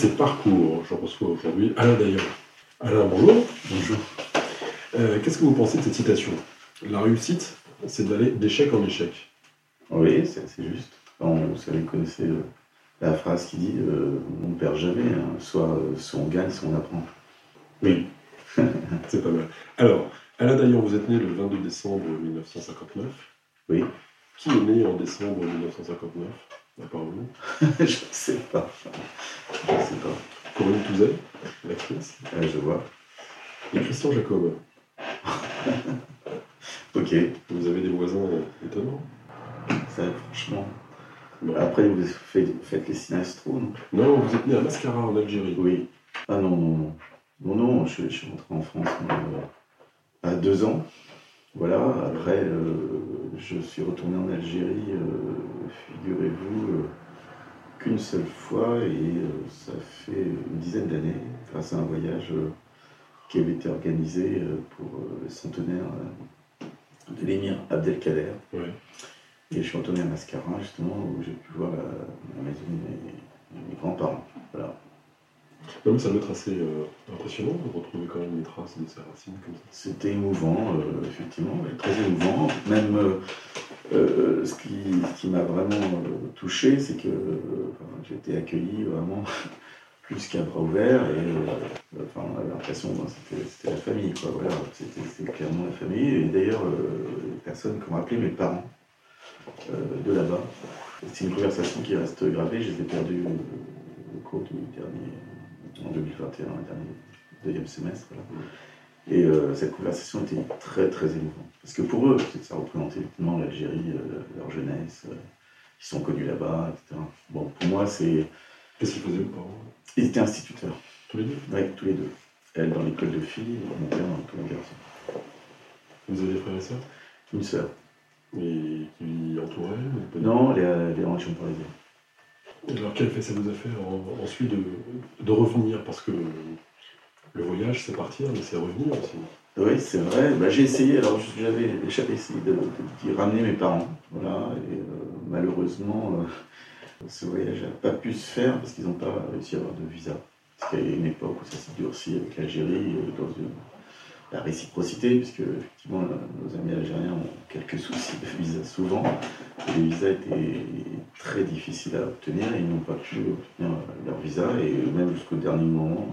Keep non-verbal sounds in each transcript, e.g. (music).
RFL 101, c'est parcours. Je reçois aujourd'hui Alain Dayan. Alain, bonjour. Bonjour. Euh, Qu'est-ce que vous pensez de cette citation? La réussite, c'est d'aller d'échec en échec. Oui, c'est juste. Vous savez, vous connaissez euh, la phrase qui dit euh, on ne perd jamais, hein. soit, soit on gagne, soit on apprend. Oui. (laughs) c'est pas mal. Alors, Alain Dayan, vous êtes né le 22 décembre 1959. Oui, Qui est né en décembre 1959 À part vous (laughs) je ne sais pas. Je ne sais pas. Corinne Touzet, l'actrice. Je vois. Et Christian Jacob. (laughs) Ok, Vous avez des voisins euh, étonnants. ça, franchement. Bon. Après, vous faites, faites les sinastraux, non Non, vous êtes né à Mascara en Algérie. Oui. Ah non, non, non. Non, non, je, je suis rentré en France euh, à deux ans. Voilà, après, euh, je suis retourné en Algérie, euh, figurez-vous, euh, qu'une seule fois, et ça fait une dizaine d'années, grâce à un voyage qui avait été organisé pour le centenaire de l'émir Abdelkader. Et je suis retourné à Mascara, justement, où j'ai pu voir la, la maison de mes, mes grands-parents. Voilà. Non, ça doit être assez euh, impressionnant de retrouver quand même les traces de ses racines comme ça. C'était émouvant, euh, effectivement, très émouvant. Même euh, ce qui, m'a vraiment touché, c'est que j'ai été accueilli vraiment (laughs) plus qu'à bras ouverts. Et enfin, on avait l'impression que c'était c'était la famille. Quoi, voilà, c'était clairement la famille. Et d'ailleurs, les personnes qui ont appelé mes parents de là-bas, c'est une conversation qui reste gravée. Je les ai perdus euh, au cours du dernier, en 2021, le dernier deuxième semestre. là. Et euh, cette conversation était très très émouvante. Parce que pour eux, ça représentait effectivement l'Algérie, euh, leur jeunesse, euh, ils sont connus là-bas, etc. Bon, pour moi, c'est. Qu'est-ce qu'ils faisaient parents? Ils étaient instituteurs, Tous les deux? Ouais, tous les deux. Elle dans l'école de filles, mon père dans l'école de garçons. Vous avez des frères et sœurs? Une sœur. Et qui du Non, elle est, elle est en région parisienne. Alors, quel fait ça vous a fait en- ensuite de, de revenir Parce que le voyage, c'est partir, mais c'est revenir aussi. Oui, c'est vrai. Bah, j'ai essayé, alors j'avais essayé de, ramener mes parents. Voilà, et euh, malheureusement, euh, ce voyage n'a pas pu se faire parce qu'ils n'ont pas réussi à avoir de visa. Parce qu'il y a une époque où ça s'est durci avec l'Algérie, euh, dans une- la réciprocité, puisque effectivement nos amis algériens ont quelques soucis de visa souvent. Les visas étaient très difficiles à obtenir et ils n'ont pas pu obtenir leur visa, et même jusqu'au dernier moment.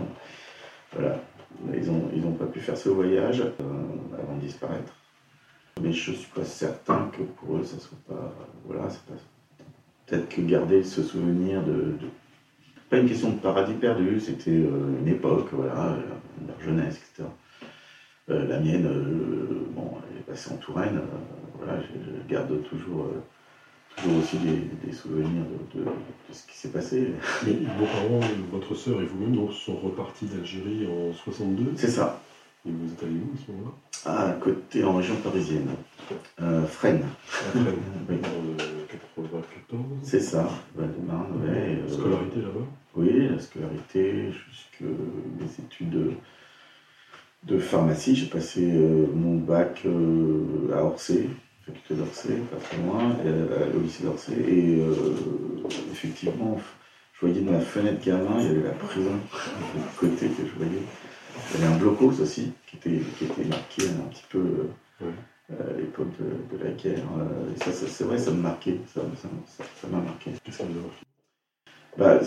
Voilà, ils n'ont ils pas pu faire ce voyage euh, avant de disparaître. Mais je suis pas certain que pour eux, ça soit pas. Voilà, pas. Peut-être que garder ce souvenir de. de- Pas une question de paradis perdu, c'était euh, une époque, voilà, euh, leur jeunesse, etc. Euh, la mienne, euh, bon, elle est passée en Touraine, euh, voilà, je, je garde toujours, toujours aussi des, des souvenirs de, de- de ce qui s'est passé. Mais vos parents, votre sœur et vous-même sont repartis d'Algérie en 62. C'est ça. Et vous êtes allé où à ce moment-là? À côté, en région parisienne. Euh, Fresnes. Après, (laughs) Oui. en euh, 94. C'est ça, Val-de-Marne, ouais. Scolarité là-bas? Oui, la scolarité, jusque les études de, pharmacie. J'ai passé euh, mon bac euh, à Orsay, faculté d'Orsay, pas très loin, au lycée d'Orsay. Et euh, effectivement, je voyais de ma fenêtre gamin, il y avait la prison de côté que je voyais. Il y avait un blocos aussi, qui était, qui était marqué un petit peu Ouais. à l'époque de, de la guerre. Et ça, ça, c'est vrai, ça me marquait, ça ça- ça- ça m'a marqué. Qu'est-ce que vous marqué Bah,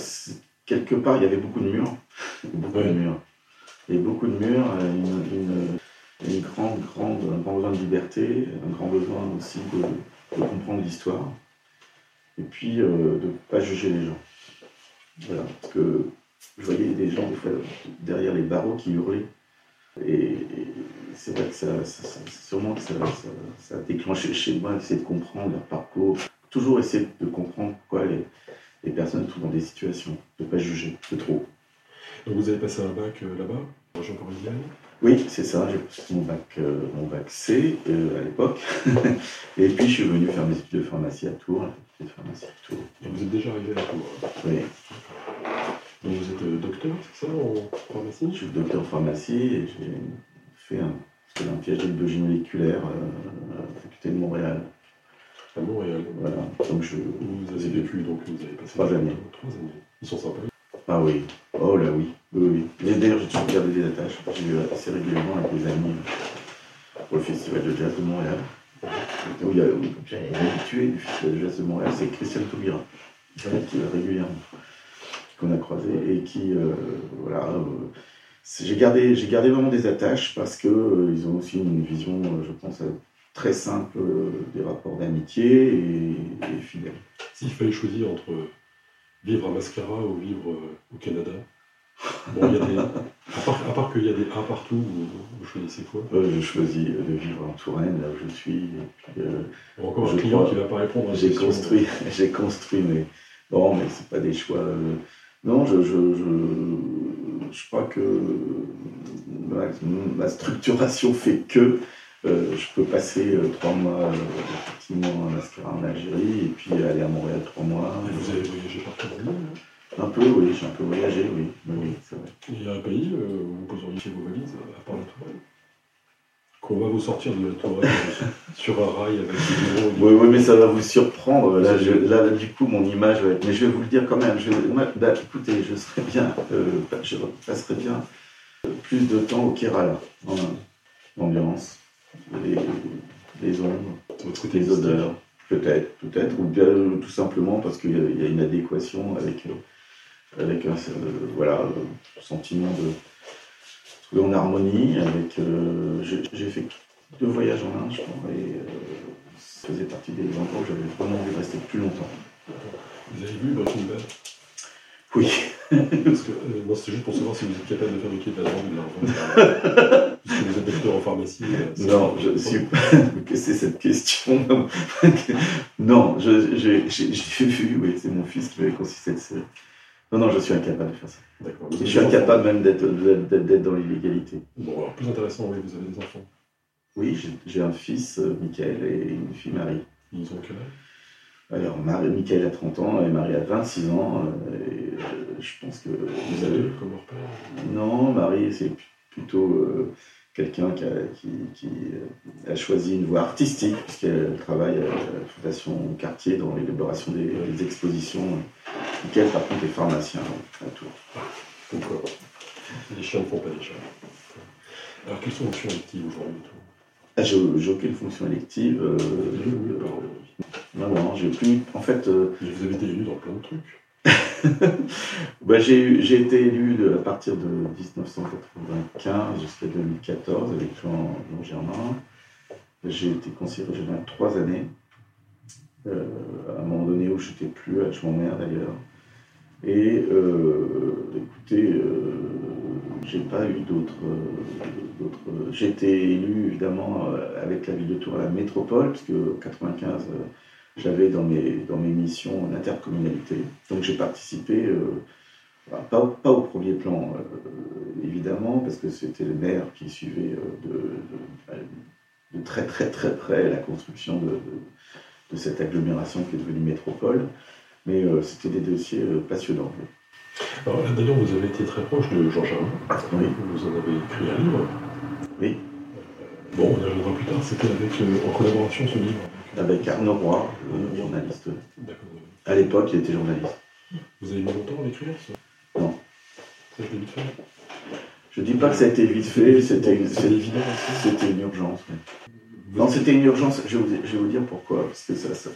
quelque part, il y avait beaucoup de murs. beaucoup Ouais. de murs. Avait beaucoup de murs, euh, un grand besoin de liberté, un grand besoin aussi de, comprendre l'histoire. Et puis, euh, de ne pas juger les gens. Voilà, parce que je voyais des gens, des fois, derrière les barreaux qui hurlaient. Et, et c'est vrai que ça, sûrement que ça, a déclenché chez moi, d'essayer de comprendre leur parcours. Toujours essayer de comprendre pourquoi les, les personnes sont dans des situations, de ne pas juger de trop. Donc vous avez passé un bac euh, là-bas, Oui, c'est ça, j'ai passé mon bac, euh, mon bac C euh, à l'époque. (laughs) et puis je suis venu faire mes études de pharmacie à Tours, la de pharmacie à Tours. Et vous êtes déjà arrivé à Tours. hein. Oui, Donc vous êtes euh, docteur, c'est ça, en pharmacie? Je suis docteur en pharmacie et j'ai fait un, un PhD de biologie moléculaire à la faculté de Montréal. à Montréal. Voilà, donc je... Vous avez vécu, donc vous avez passé Trois années. Trois années. Ils sont sympas. Ah oui, oh là oui, oui, oui. D'ailleurs, j'ai toujours gardé des attaches. J'ai vu assez régulièrement avec des amis au Festival de Jazz de Montréal. Où il y a habitué du Festival de Jazz de Montréal, c'est Christian Taubira, qui est régulièrement, qu'on a croisé et qui, euh, voilà, euh, j'ai gardé, gardé vraiment des attaches parce que euh, ils ont aussi une vision, euh, je pense, euh, très simple euh, des rapports d'amitié et, et fidèles. S'il fallait choisir entre vivre à Mascara ou vivre euh, au Canada, bon, il y a des, à part, à part qu'il y a des A partout, vous, vous choisissez quoi? Euh, je choisis de vivre en Touraine, là où je suis. Et puis, euh, Encore un client crois- qui va pas répondre à j'ai construit, (laughs) j'ai construit, mais bon, mais c'est pas des choix. euh, non, je, je, je, je crois que ma, ma structuration fait que euh, je peux passer euh, trois mois euh, effectivement à Mascara en Algérie et puis aller à Montréal trois mois. Et Vous avez voyagé partout dans le monde. hein? Un peu, oui, j'ai un peu voyagé, oui, oui, c'est vrai. Il y a un pays où vous poseriez vos valises, à part la Touraine? Qu'on va vous sortir de la euh, sur un rail avec des bureaux. Oui, oui, mais ça va vous surprendre. Là, je- là, du coup, mon image va être. Mais je vais vous le dire quand même. Je, moi, bah, écoutez, je serais bien, je passerais bien plus de temps au Kerala, en. Les, les ombres, Votre côté les odeurs, peut-être, peut-être, ou bien tout simplement parce qu'il y, a- il y a une adéquation avec, euh, avec un euh, voilà, sentiment de trouver en harmonie. Avec, euh, j'ai fait deux voyages en Inde, je crois, et euh, ça faisait partie des endroits où j'avais vraiment envie de rester plus longtemps. Vous avez vu Breaking Bad? Oui, Parce que, euh, non, c'était juste pour savoir si vous êtes capable de fabriquer de la drogue ou de. (laughs) Puisque vous êtes docteur en pharmacie. euh, c'est- non, je suis. Qu'est-ce (laughs) que c'est cette question (laughs) Non, j'ai vu, oui, c'est mon fils qui m'avait série. Non, non, je suis incapable de faire ça. D'accord. Je suis enfants incapable même d'être dans l'illégalité. Bon, alors plus intéressant, oui, vous avez des enfants. Oui, j'ai- j'ai un fils, euh, Michael, et une fille, Marie. Ils ont quel âge? Alors, Marie, Michael a 30 ans et Marie a 26 ans. euh, et, euh, je pense que vous avez. comme leur père Non, Marie, c'est plutôt euh, quelqu'un qui, a- qui- qui, euh, a choisi une voie artistique, puisqu'elle travaille à la Fondation Cartier dans l'élaboration des, des expositions. Michael, par contre, est pharmacien à Tours. D'accord. Les chiens ne font pas des chats. Alors, quelles sont vos fonctions actives aujourd'hui J'ai j'ai aucune fonction élective. euh, non, non, j'ai plus. En fait, euh, Vous avez été élu dans plein de trucs. (laughs) Bah, j'ai été élu de- à partir de 1995 jusqu'à 2014 avec Jean, Jean Germain. J'ai été conseiller régional trois années, euh, à un moment donné où je n'étais plus adjoint maire d'ailleurs. Et euh, écoutez, euh, j'ai pas eu d'autres. J'ai été élu évidemment euh, avec la ville de Tours à la métropole, puisque en 95 euh, j'avais dans mes, dans mes missions l'intercommunalité. Donc j'ai participé, euh, pas, pas au premier plan évidemment, parce que c'était le maire qui suivait de, très très très près la construction de cette agglomération qui est devenue métropole. Mais euh, c'était des dossiers euh, passionnants. d'ailleurs, vous avez été très proche de Jean Germain. Oui. Vous en avez écrit un livre. Oui. Bon, on y reviendra plus tard. C'était avec, euh, en collaboration ce livre. Avec Arnaud Roy, journaliste. D'accord. À l'époque, il était journaliste. Vous avez mis longtemps à l'écrire ça? Non. Ça, je l'ai vite fait? Je dis pas que ça a été vite fait, c'était une, une urgence. Non, c'était une urgence. Je vais, vous, je vais vous dire pourquoi. Parce que ça, ça,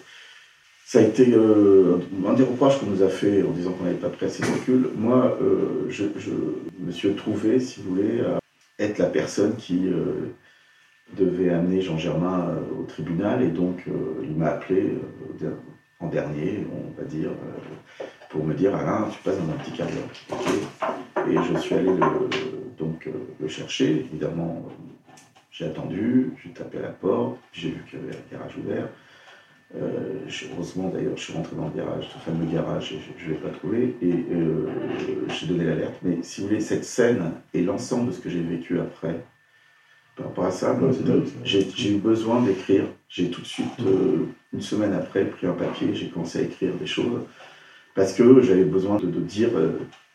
ça a été euh, un des reproches qu'on nous a fait en disant qu'on n'avait pas pris assez de recul. Moi, euh, je, me suis trouvé, si vous voulez, à être la personne qui euh, devait amener Jean Germain au tribunal. Et donc, il m'a appelé en dernier, on va dire, pour me dire Alain, tu passes dans un petit quart d'heure. Et je suis allé donc, le chercher. Évidemment, j'ai attendu, j'ai tapé à la porte, j'ai vu qu'il y avait un garage ouvert. Euh, heureusement d'ailleurs, je suis rentré dans le garage, ce fameux garage, et je ne l'ai pas trouvé, et euh, j'ai donné l'alerte. Mais si vous voulez, cette scène et l'ensemble de ce que j'ai vécu après, par rapport à ça, Ouais, j'ai eu besoin d'écrire. J'ai tout de suite, euh, une semaine après, pris un papier, j'ai commencé à écrire des choses, parce que j'avais besoin de, de dire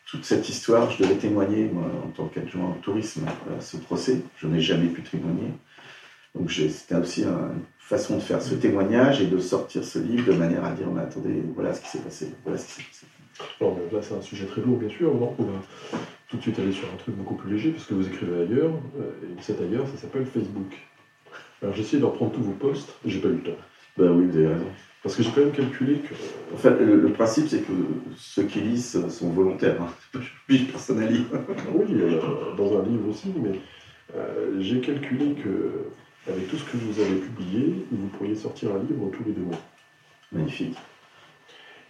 toute cette histoire. Je devais témoigner, moi, en tant qu'adjoint au tourisme, à ce procès. Je n'ai jamais pu témoigner. Donc c'était aussi un- façon de faire ce témoignage et de sortir ce livre de manière à dire, mais attendez, voilà ce qui s'est passé, voilà ce qui s'est passé. Alors là, c'est un sujet très lourd, bien sûr. Donc, on va tout de suite aller sur un truc beaucoup plus léger, parce que vous écrivez ailleurs, euh, et cet ailleurs, ça s'appelle Facebook. Alors, j'ai essayé de reprendre tous vos posts, j'ai pas eu le temps. Ben oui, vous avez raison. Parce que j'ai quand même calculé que. En fait, le, le principe, c'est que ceux qui lisent sont volontaires. Hein. Puis personne à lire. Oui, euh, dans un livre aussi, mais euh, j'ai calculé que, avec tout ce que vous avez publié, vous pourriez sortir un livre tous les deux mois. Magnifique.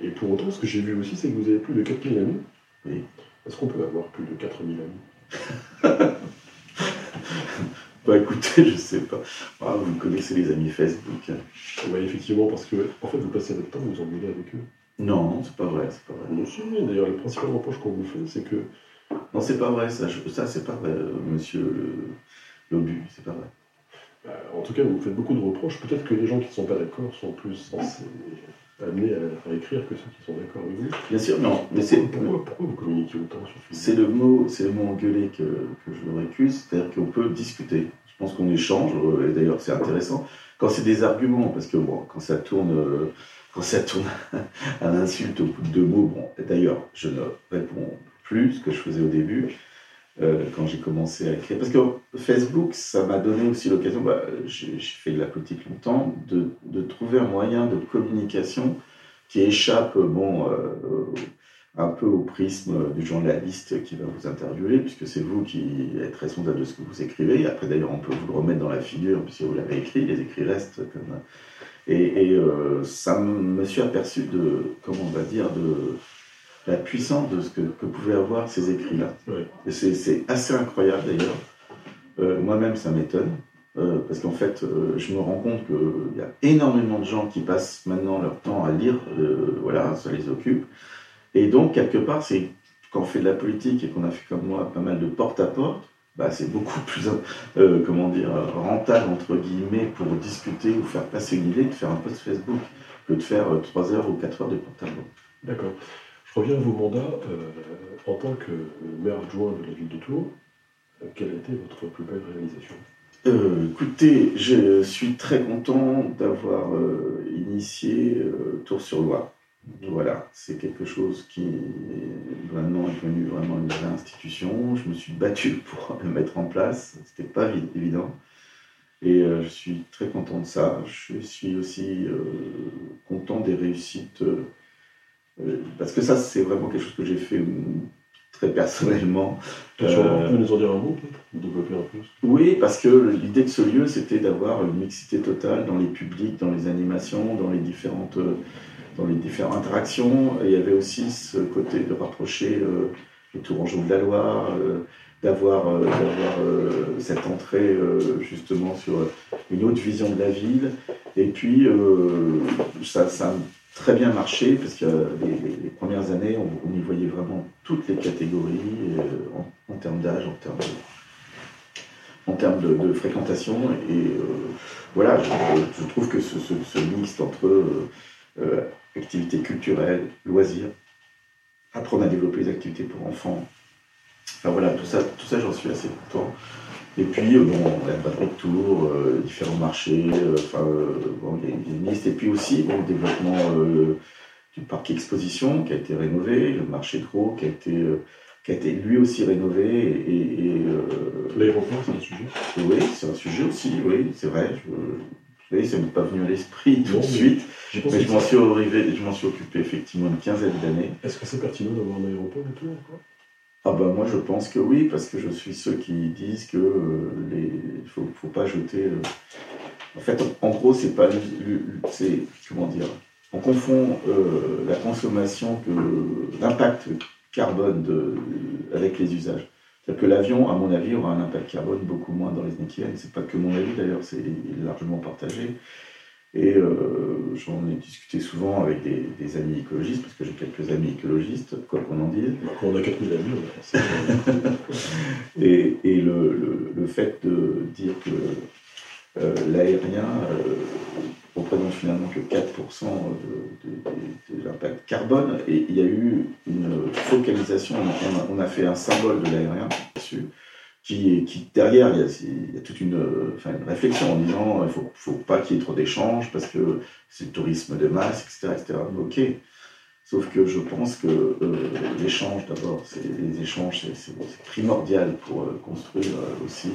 Et pour autant, ce que j'ai vu aussi, c'est que vous avez plus de 4000 amis. Oui. Est-ce qu'on peut avoir plus de 4000 amis? (laughs) Bah écoutez, je sais pas. Ah, vous connaissez les amis Facebook. Oui, effectivement, parce que en fait, vous passez votre temps, vous vous engueulez avec eux. Non, c'est pas vrai, c'est pas vrai. Moi aussi, d'ailleurs, le principal reproche qu'on vous fait, c'est que. Non, c'est pas vrai, ça, je- ça c'est pas vrai, euh, monsieur le- l'obus, c'est pas vrai. Bah, en tout cas, vous faites beaucoup de reproches. Peut-être que les gens qui ne sont pas d'accord sont plus amenés à, à écrire que ceux qui sont d'accord avec vous. Bien sûr, non, mais c'est. Pourquoi, pourquoi vous communiquez autant sur C'est le mot, c'est le mot engueulé que, que je récuse, c'est-à-dire qu'on peut discuter. Je pense qu'on échange, euh, et d'ailleurs c'est intéressant. Quand c'est des arguments, parce que bon, quand ça tourne, euh, quand ça tourne (laughs) à l'insulte au bout de deux mots, bon, d'ailleurs je ne réponds plus ce que je faisais au début euh, quand j'ai commencé à écrire, parce que Facebook, ça m'a donné aussi l'occasion. bah, j'ai fait de la politique longtemps, de, de trouver un moyen de communication qui échappe, bon. euh, un peu au prisme du journaliste qui va vous interviewer, puisque c'est vous qui êtes responsable de ce que vous écrivez. Après, d'ailleurs, on peut vous le remettre dans la figure, puisque vous l'avez écrit, les écrits restent comme... Et, et, euh, ça me suis aperçu de, comment on va dire, de la puissance de ce que, que pouvaient avoir ces écrits-là. Et c'est- assez incroyable, d'ailleurs. Euh, Moi-même, ça m'étonne. euh, parce qu'en fait, euh, je me rends compte qu'il y a énormément de gens qui passent maintenant leur temps à lire, voilà, ça les occupe. Et donc, quelque part, c'est quand on fait de la politique et qu'on a fait comme moi pas mal de porte-à-porte, bah, c'est beaucoup (laughs) plus, comment dire, rentable, entre guillemets, pour discuter ou faire passer une idée de faire un post Facebook que de faire 3 heures ou 4 heures de porte-à-porte. D'accord. Je reviens à vos mandats. euh, en tant que maire adjoint de la ville de Tours, euh, quelle a été votre plus belle réalisation? Euh, écoutez, je suis très content d'avoir initié euh, Tours-sur-Loire. Voilà, c'est quelque chose qui maintenant est devenu vraiment une vraie institution. Je me suis battu (laughs) pour le mettre en place. C'était pas vi- évident. Et je suis très content de ça. Je suis aussi content des réussites. Euh, euh, parce que ça, c'est vraiment quelque chose que j'ai fait mm, très personnellement. Bien sûr, Euh, nous en dire un mot, développer un peu oui, parce que l'idée de ce lieu, c'était d'avoir une mixité totale dans les publics, dans les animations, dans les différentes, euh, dans les différentes interactions. Et il y avait aussi ce côté de rapprocher euh, les Tourangeaux de la Loire, euh, d'avoir euh, euh, cette entrée euh, justement sur une autre vision de la ville. Et puis, euh, ça, ça très bien marché, parce que euh, les, les- les premières années, on, y voyait vraiment toutes les catégories, euh, en, termes d'âge, en termes de en termes de, fréquentation. Et euh, voilà, je, trouve que ce, ce, ce mixte entre activités culturelles, loisirs, apprendre à développer des activités pour enfants, enfin voilà, tout ça, tout ça j'en suis assez content. Et puis, euh, bon, la batterie de tours, euh, différents marchés, euh, enfin, euh, bon, il y a une liste. Et puis aussi, bon, le développement du parc exposition qui a été rénové, le marché de gros qui a été, qui a été lui aussi rénové. Et, et, euh, L'aéroport, c'est un sujet oui, c'est un sujet aussi, oui, c'est vrai. Je, oui, ça m'est pas venu à l'esprit tout Non, de suite, mais je m'en suis, arrivé, je m'en suis occupé effectivement une quinzaine d'années. Est-ce que c'est pertinent d'avoir un aéroport et tout encore Ah bah moi je pense que oui, parce que je suis ceux qui disent que euh, faut, faut pas jeter. euh, En fait, en, gros, c'est pas, c'est comment dire, on confond euh, la consommation que l'impact carbone avec les usages. C'est-à-dire que l'avion, à mon avis, aura un impact carbone beaucoup moins dans les années qui viennent. C'est pas que mon avis d'ailleurs, c'est largement partagé. Et euh, j'en ai discuté souvent avec des, des amis écologistes, parce que j'ai quelques amis écologistes, quoi qu'on en dise. Bah, on a 4000 amis, (laughs) Et, et le, le- le fait de dire que euh, l'aérien euh, représente finalement que 4% de, de- de- de l'impact carbone, et il y a eu une focalisation, on a, on a fait un symbole de l'aérien dessus, qui, derrière, il y, a, toute une, euh, réflexion en disant il ne faut, faut pas qu'il y ait trop d'échanges parce que c'est le tourisme de masse, etc. etc. Ok, Sauf que je pense que euh, l'échange, d'abord, les échanges, c'est, primordial pour euh, construire euh, aussi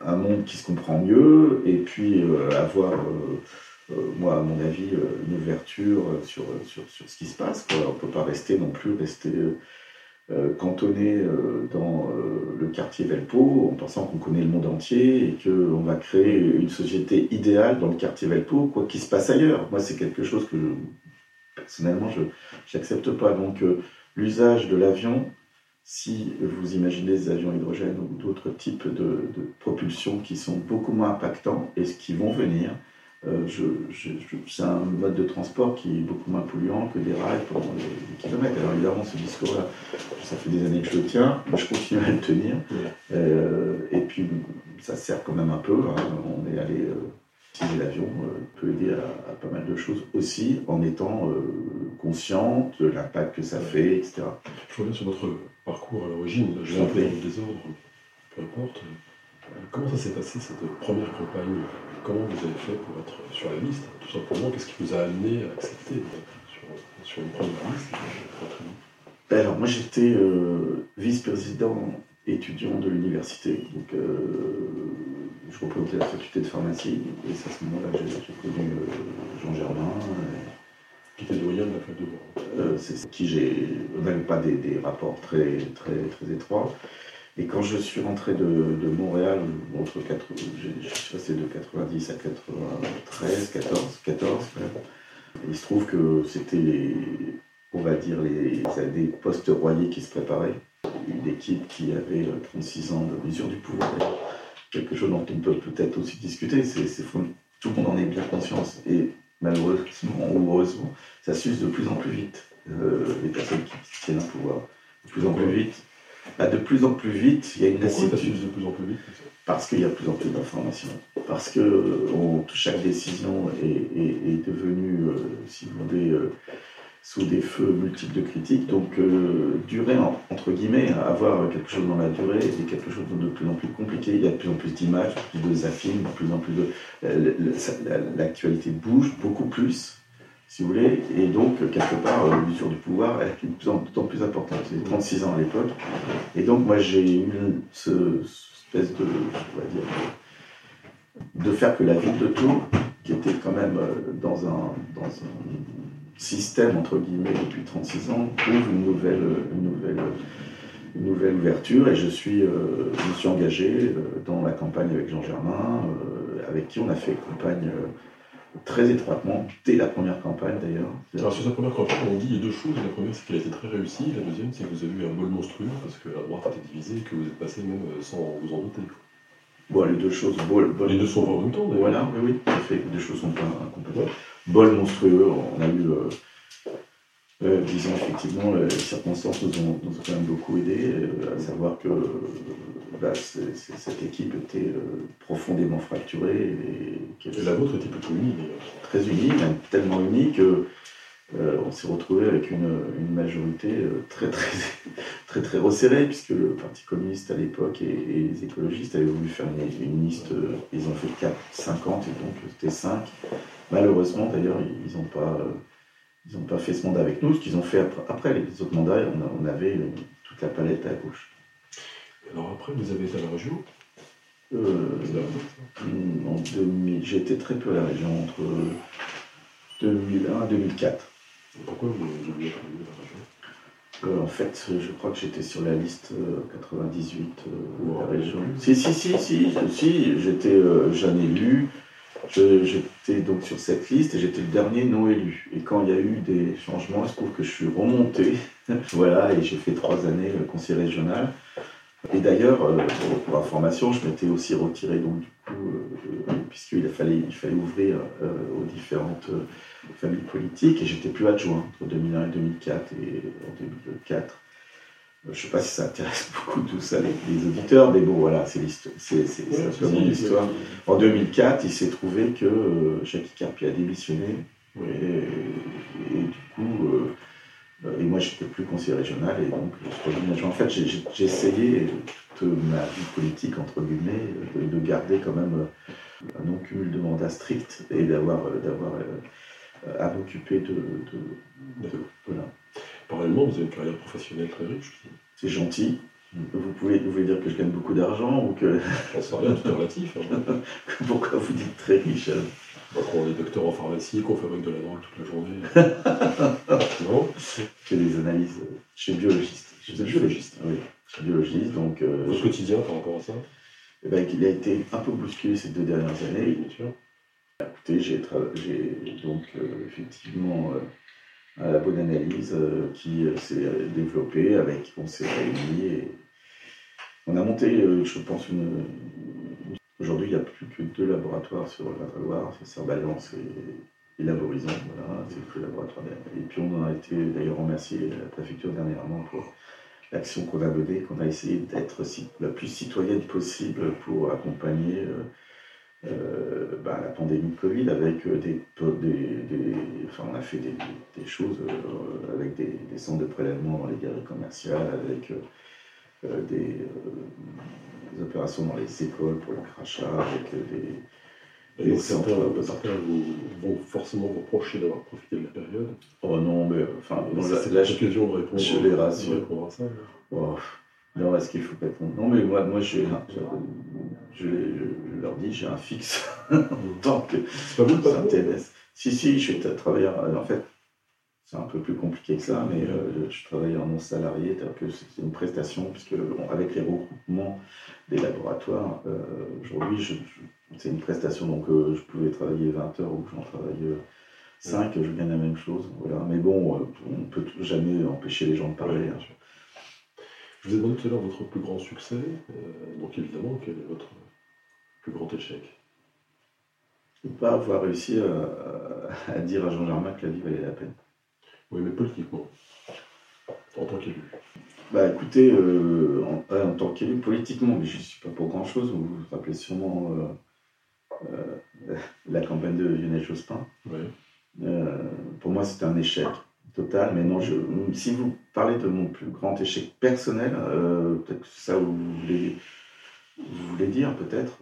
un monde qui se comprend mieux et puis avoir, moi, à mon avis, une ouverture sur, sur, sur, ce qui se passe. On ne peut pas rester non plus rester euh, cantonné euh, dans euh, le quartier Velpo en pensant qu'on connaît le monde entier et qu'on va créer une société idéale dans le quartier Velpo, quoi qu'il se passe ailleurs. Moi, c'est quelque chose que personnellement, je n'accepte pas. Donc, l'usage de l'avion, si vous imaginez des avions hydrogène ou d'autres types de, de, propulsion qui sont beaucoup moins impactants et ce qui vont venir, euh, c'est un mode de transport qui est beaucoup moins polluant que des rails pendant des, kilomètres. Alors évidemment, ce discours-là, ça fait des années que je le tiens, mais je continue à le tenir. Euh, et puis, ça sert quand même un peu. Hein. On est allé euh, utiliser l'avion peut aider à, pas mal de choses aussi, en étant conscient de l'impact que ça fait, etc. Je reviens sur votre parcours à l'origine. J'ai un peu dans le désordre, peu importe. Comment ça s'est passé cette première campagne? Comment vous avez fait pour être sur la liste Tout simplement, qu'est-ce qui vous a amené à accepter sur, une première liste ben Alors moi j'étais euh, vice-président étudiant de l'université. Donc euh, je représentais la faculté de pharmacie et c'est à ce moment-là que j'ai connu euh, Jean Germain. Qui était doyen de la fac de droit. c'est qui j'ai. On n'avait pas des, des, rapports très, très, très étroits. Et quand je suis rentré de, Montréal, entre je suis passé de 90 à 93, 14, 14 il se trouve que c'était les, on va dire, les, postes royers qui se préparaient. Une équipe qui avait 36 ans de mesure du pouvoir. Quelque chose dont on peut peut-être aussi discuter. C'est, tout le monde en est bien conscience. Et malheureusement heureusement, ça s'use de plus en plus vite. Euh, les personnes qui tiennent un pouvoir. De plus en plus vite bah, de plus en plus vite, il y a une Pourquoi de plus en plus vite Parce qu'il y a de plus en plus d'informations. Parce que chaque décision est, devenue, euh, si vous voulez, euh, sous des feux multiples de critiques. Donc, euh, durer, entre guillemets, avoir quelque chose dans la durée est quelque chose de plus en plus compliqué. Il y a de plus en plus d'images, plus de zapping, de plus en plus de. L'actualité bouge beaucoup plus si vous voulez. Et donc, quelque part, l'usure du pouvoir est de plus importante. C'était 36 ans à l'époque. Et donc, moi, j'ai eu ce, espèce de, dire, de faire que la ville de Tours, qui était quand même euh, dans un, dans un système, entre guillemets, depuis 36 ans, trouve une nouvelle, une nouvelle, une nouvelle ouverture. Et je, suis, euh, je me suis engagé euh, dans la campagne avec Jean Germain, avec qui on a fait campagne très étroitement, dès la première campagne d'ailleurs. Alors sur sa première campagne, on dit il y a deux choses. La première, c'est qu'elle a été très réussie. La deuxième, c'est que vous avez eu un bol monstrueux, parce que la droite était divisée et que vous êtes passé même euh, sans vous en douter. Bon, les deux choses, bol, bol Les deux sont en même temps d'ailleurs. Voilà, oui, oui, tout à fait. Les deux choses sont pas incompatibles. Bol monstrueux, on a eu. Euh, euh, disons effectivement, les circonstances nous ont, nous ont, quand même beaucoup aidé, à savoir que bah, cette équipe était euh, profondément fracturée. Et, la vôtre était plutôt unie Très unie, même tellement unie que euh, on s'est retrouvé avec une, majorité euh, très, très, (laughs) très, très resserrée, puisque le Parti communiste à l'époque et, les écologistes avaient voulu faire une, liste, ils ont fait 4, 50, et donc c'était 5. Malheureusement, d'ailleurs, ils n'ont pas, ils pas fait ce mandat avec nous. Ce qu'ils ont fait après, les autres mandats, on, on avait toute la palette à gauche. Alors après, vous avez été à la région euh, en 2000, J'ai été très peu à la région, entre 2001 et 2004. Pourquoi vous avez été à la région? Euh, En fait, je crois que j'étais sur la liste 98 euh, de la région. Si, si, si, si, si j'étais jeune élu. J'étais donc sur cette liste et j'étais le dernier non élu. Et quand il y a eu des changements, il se trouve que je suis remonté. (laughs) voilà, et j'ai fait trois années conseiller régional. Et d'ailleurs, euh, pour, information, je m'étais aussi retiré, donc du coup, euh, puisqu'il fallait, il fallait ouvrir euh, aux différentes familles politiques, et j'étais plus adjoint entre 2001 et 2004, et en 2004. Je ne sais pas si ça intéresse (laughs) beaucoup tout ça, les, auditeurs, mais bon, voilà, c'est simplement l'histoire. En 2004, il s'est trouvé que Jacques Carpi a démissionné, et, et, du coup, euh, et moi, j'étais plus conseiller régional et donc je En fait, j'ai essayé toute ma vie politique, entre guillemets, de, garder quand même euh, un non-cumul de mandats strict et d'avoir euh, à m'occuper de, de, Voilà. Parallèlement, vous avez une carrière professionnelle très riche. C'est gentil. Vous pouvez, vous pouvez dire que je gagne beaucoup d'argent ou que. On sait rien, tout relatif. Hein. (laughs) Pourquoi vous dites très riche on est docteur en pharmacie, qu'on fabrique de la drogue toute la journée. (laughs) non Je fais des analyses. Je suis biologiste. Je suis biologiste. Oui, je suis biologiste. Donc, euh, Votre quotidien par rapport à ça? Eh ben, Il a été un peu bousculé ces deux dernières années. bien sûr. Écoutez, j'ai donc euh, effectivement un labo d'analyse qui s'est développé avec, on s'est réunis et on a monté, je pense, une, Aujourd'hui, il n'y a plus que deux laboratoires sur la Loire, c'est Serbalance et, et Laborisant. Voilà, c'est le laboratoire. Et puis on a été d'ailleurs remercié la préfecture dernièrement pour l'action qu'on a menée, qu'on a essayé d'être la plus citoyenne possible pour accompagner euh, euh, bah, la pandémie de Covid avec euh, des, enfin on a fait des, des choses avec des, centres de prélèvement dans les galeries commerciales, avec des des opérations dans les écoles pour le crachat, avec des. des certains, vous, vont forcément vous reprocher d'avoir profité de la période. Oh non, mais enfin, c'est l'occasion de répondre. Je les rassure. à ça. Oh, non, est-ce qu'il faut répondre Non, mais moi, moi je, je, leur dis, j'ai un fixe (laughs) tant que c'est pas vous. Si, si, je suis travailleur. En fait, c'est un peu plus compliqué que ça, mais euh, je travaille en non salarié, que c'est une prestation, puisque avec les regroupements des laboratoires, euh, aujourd'hui, c'est une prestation, donc euh, je pouvais travailler 20 heures ou j'en travaille 5, je gagne la même chose. Voilà. Mais bon, on ne peut jamais empêcher les gens de parler. Hein. Je vous ai demandé tout à l'heure votre plus grand succès, donc évidemment, quel est votre plus grand échec? Ne pas avoir réussi à, à dire à Jean Germain que la vie valait la peine. Oui, mais politiquement, en tant qu'élu. Bah écoutez, euh, en, tant qu'élu politiquement, mais je ne suis pas pour grand-chose, vous vous rappelez sûrement euh, euh, (laughs) la campagne de Lionel Jospin. Oui. pour moi, c'est un échec total, mais non, je, si vous parlez de mon plus grand échec personnel, peut-être que c'est ça que vous voulez, vous voulez dire, peut-être.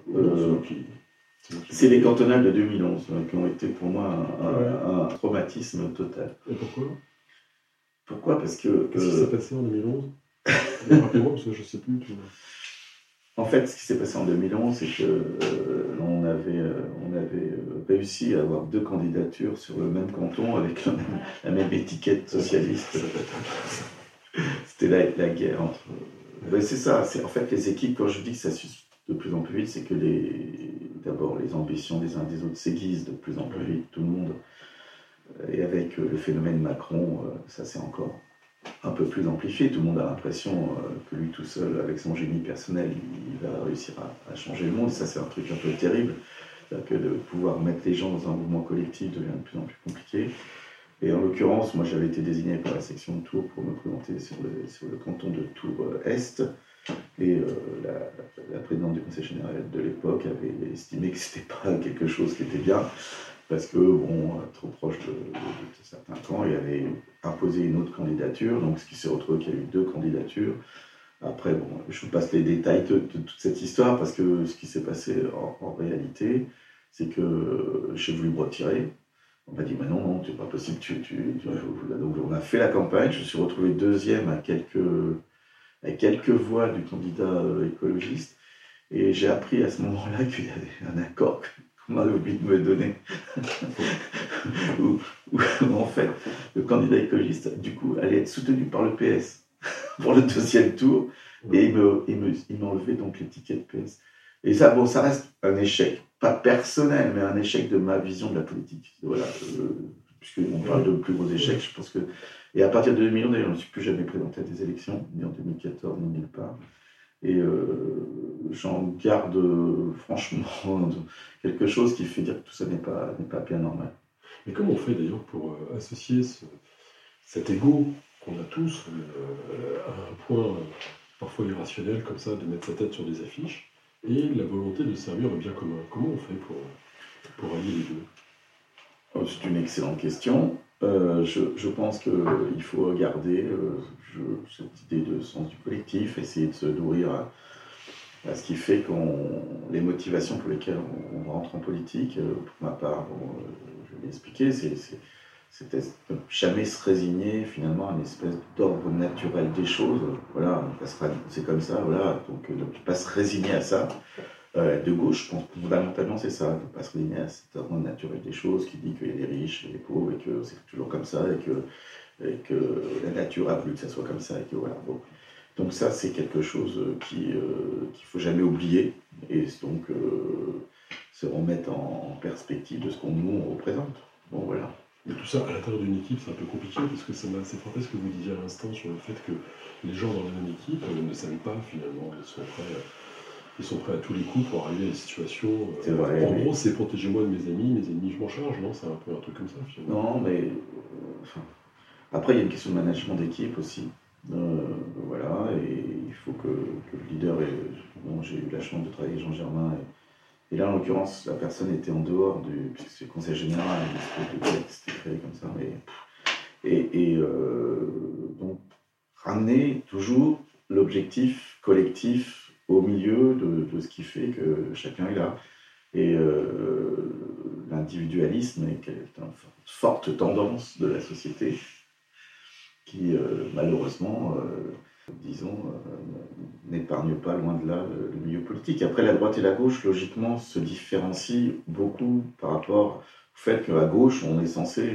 C'est les cantonales de 2011 euh, qui ont été pour moi un, traumatisme total. Et pourquoi? Pourquoi? Parce que. Qu'est-ce qui s'est passé en 2011 Rappelez-moi, parce que je ne sais plus. En fait, ce qui s'est passé en 2011, c'est que euh, on, avait, euh, on avait réussi à avoir deux candidatures sur le même canton avec la même, étiquette socialiste. (laughs) C'était la, la, guerre entre. c'est ça. C'est en fait les équipes. Quand je dis que ça de plus en plus vite, c'est que les, d'abord les ambitions des uns des autres s'aiguisent de plus en plus vite, tout le monde. Et avec euh, le phénomène Macron, euh, ça s'est encore un peu plus amplifié. Tout le monde a l'impression euh, que lui tout seul, avec son génie personnel, il va réussir à, changer le monde. Ça, c'est un truc un peu terrible. Que de pouvoir mettre les gens dans un mouvement collectif devient de plus en plus compliqué. Et en l'occurrence, moi j'avais été désigné par la section de Tours pour me présenter sur le, sur le canton de Tours-Est. Euh, la, présidente du conseil général de l'époque avait estimé que c'était pas quelque chose qui était bien, parce que, bon, trop proche de, certains camps, il avait imposé une autre candidature, donc ce qui s'est retrouvé qu'il y a eu deux candidatures. Après, bon, je vous passe les détails de, toute cette histoire, parce que ce qui s'est passé en, réalité, c'est que j'ai voulu me retirer. On m'a dit, mais non, non, c'est pas possible, tu, tu, donc on a fait la campagne, je suis retrouvé deuxième à quelques quelques voix du candidat euh, écologiste. Et j'ai appris à ce moment-là (laughs) qu'il y avait un accord qu'on avait oublié de me donner, (laughs) où, en fait le candidat écologiste, du coup, allait être soutenu par le PS (laughs) pour le deuxième tour, et il m'a il enlevé donc l'étiquette PS. Et ça, bon, ça reste un échec, pas personnel, mais un échec de ma vision de la politique. Voilà, euh, puisqu'on parle de plus gros échecs, je pense que et à partir de 2000, d'ailleurs, je ne suis plus jamais présenté à des élections, ni en 2014, ni nulle part. Et euh, j'en garde franchement (laughs) quelque chose qui fait dire que tout ça n'est pas, pas bien normal. Mais comment on fait d'ailleurs pour euh, associer cet ego qu'on a tous euh, à un point parfois irrationnel comme ça, de mettre sa tête sur des affiches, et la volonté de servir le bien commun? Comment on fait pour, pour allier les deux? Oh, C'est une excellente question. Euh, je, pense qu'il faut garder euh, cette idée de sens du collectif, essayer de se nourrir ce qui fait qu'on les motivations pour lesquelles on, rentre en politique, pour ma part, je vais l'expliquer, c'était jamais se résigner finalement à une espèce d'ordre naturel des choses. Voilà, c'est comme ça, voilà. Donc, ne pas se résigner à ça. Euh, de gauche, je pense fondamentalement c'est ça, ne pas se résigner à cet ordre naturel des choses qui dit qu'il y a des riches et des pauvres et que c'est toujours comme ça et que, que la nature a voulu que ça soit comme ça et que voilà. Donc ça c'est quelque chose qui euh, qu'il faut jamais oublier et donc euh, se remettre en, perspective de ce qu'on nous représente. Voilà. Mais tout ça, à l'intérieur d'une équipe, c'est un peu compliqué parce que ça m'a assez frappé ce que vous disiez à l'instant sur le fait que les gens dans la même équipe euh, ne s'aiment pas finalement. Ils sont prêts, ils sont prêts à tous les coups pour arriver à des situations. Euh, vrai, en gros, c'est protéger moi de mes amis, mes ennemis, je m'en charge, non? C'est un peu un truc comme ça finalement. Non, mais. Euh, après, il y a une question de management d'équipe aussi. voilà, et il faut que, que le leader. Bon, j'ai eu la chance de travailler avec Jean Germain. Et, et là, en l'occurrence, la personne était en dehors du. puisque c'est le conseil général, texte créé comme ça. Mais, et, euh, donc, ramener toujours l'objectif collectif au milieu de, ce qui fait que chacun est là. Et euh, l'individualisme est une forte tendance de la société qui, euh, malheureusement, disons, euh, n'épargne pas loin de là le, milieu politique. Après, la droite et la gauche, logiquement, se différencient beaucoup par rapport au fait qu'à gauche, on est censé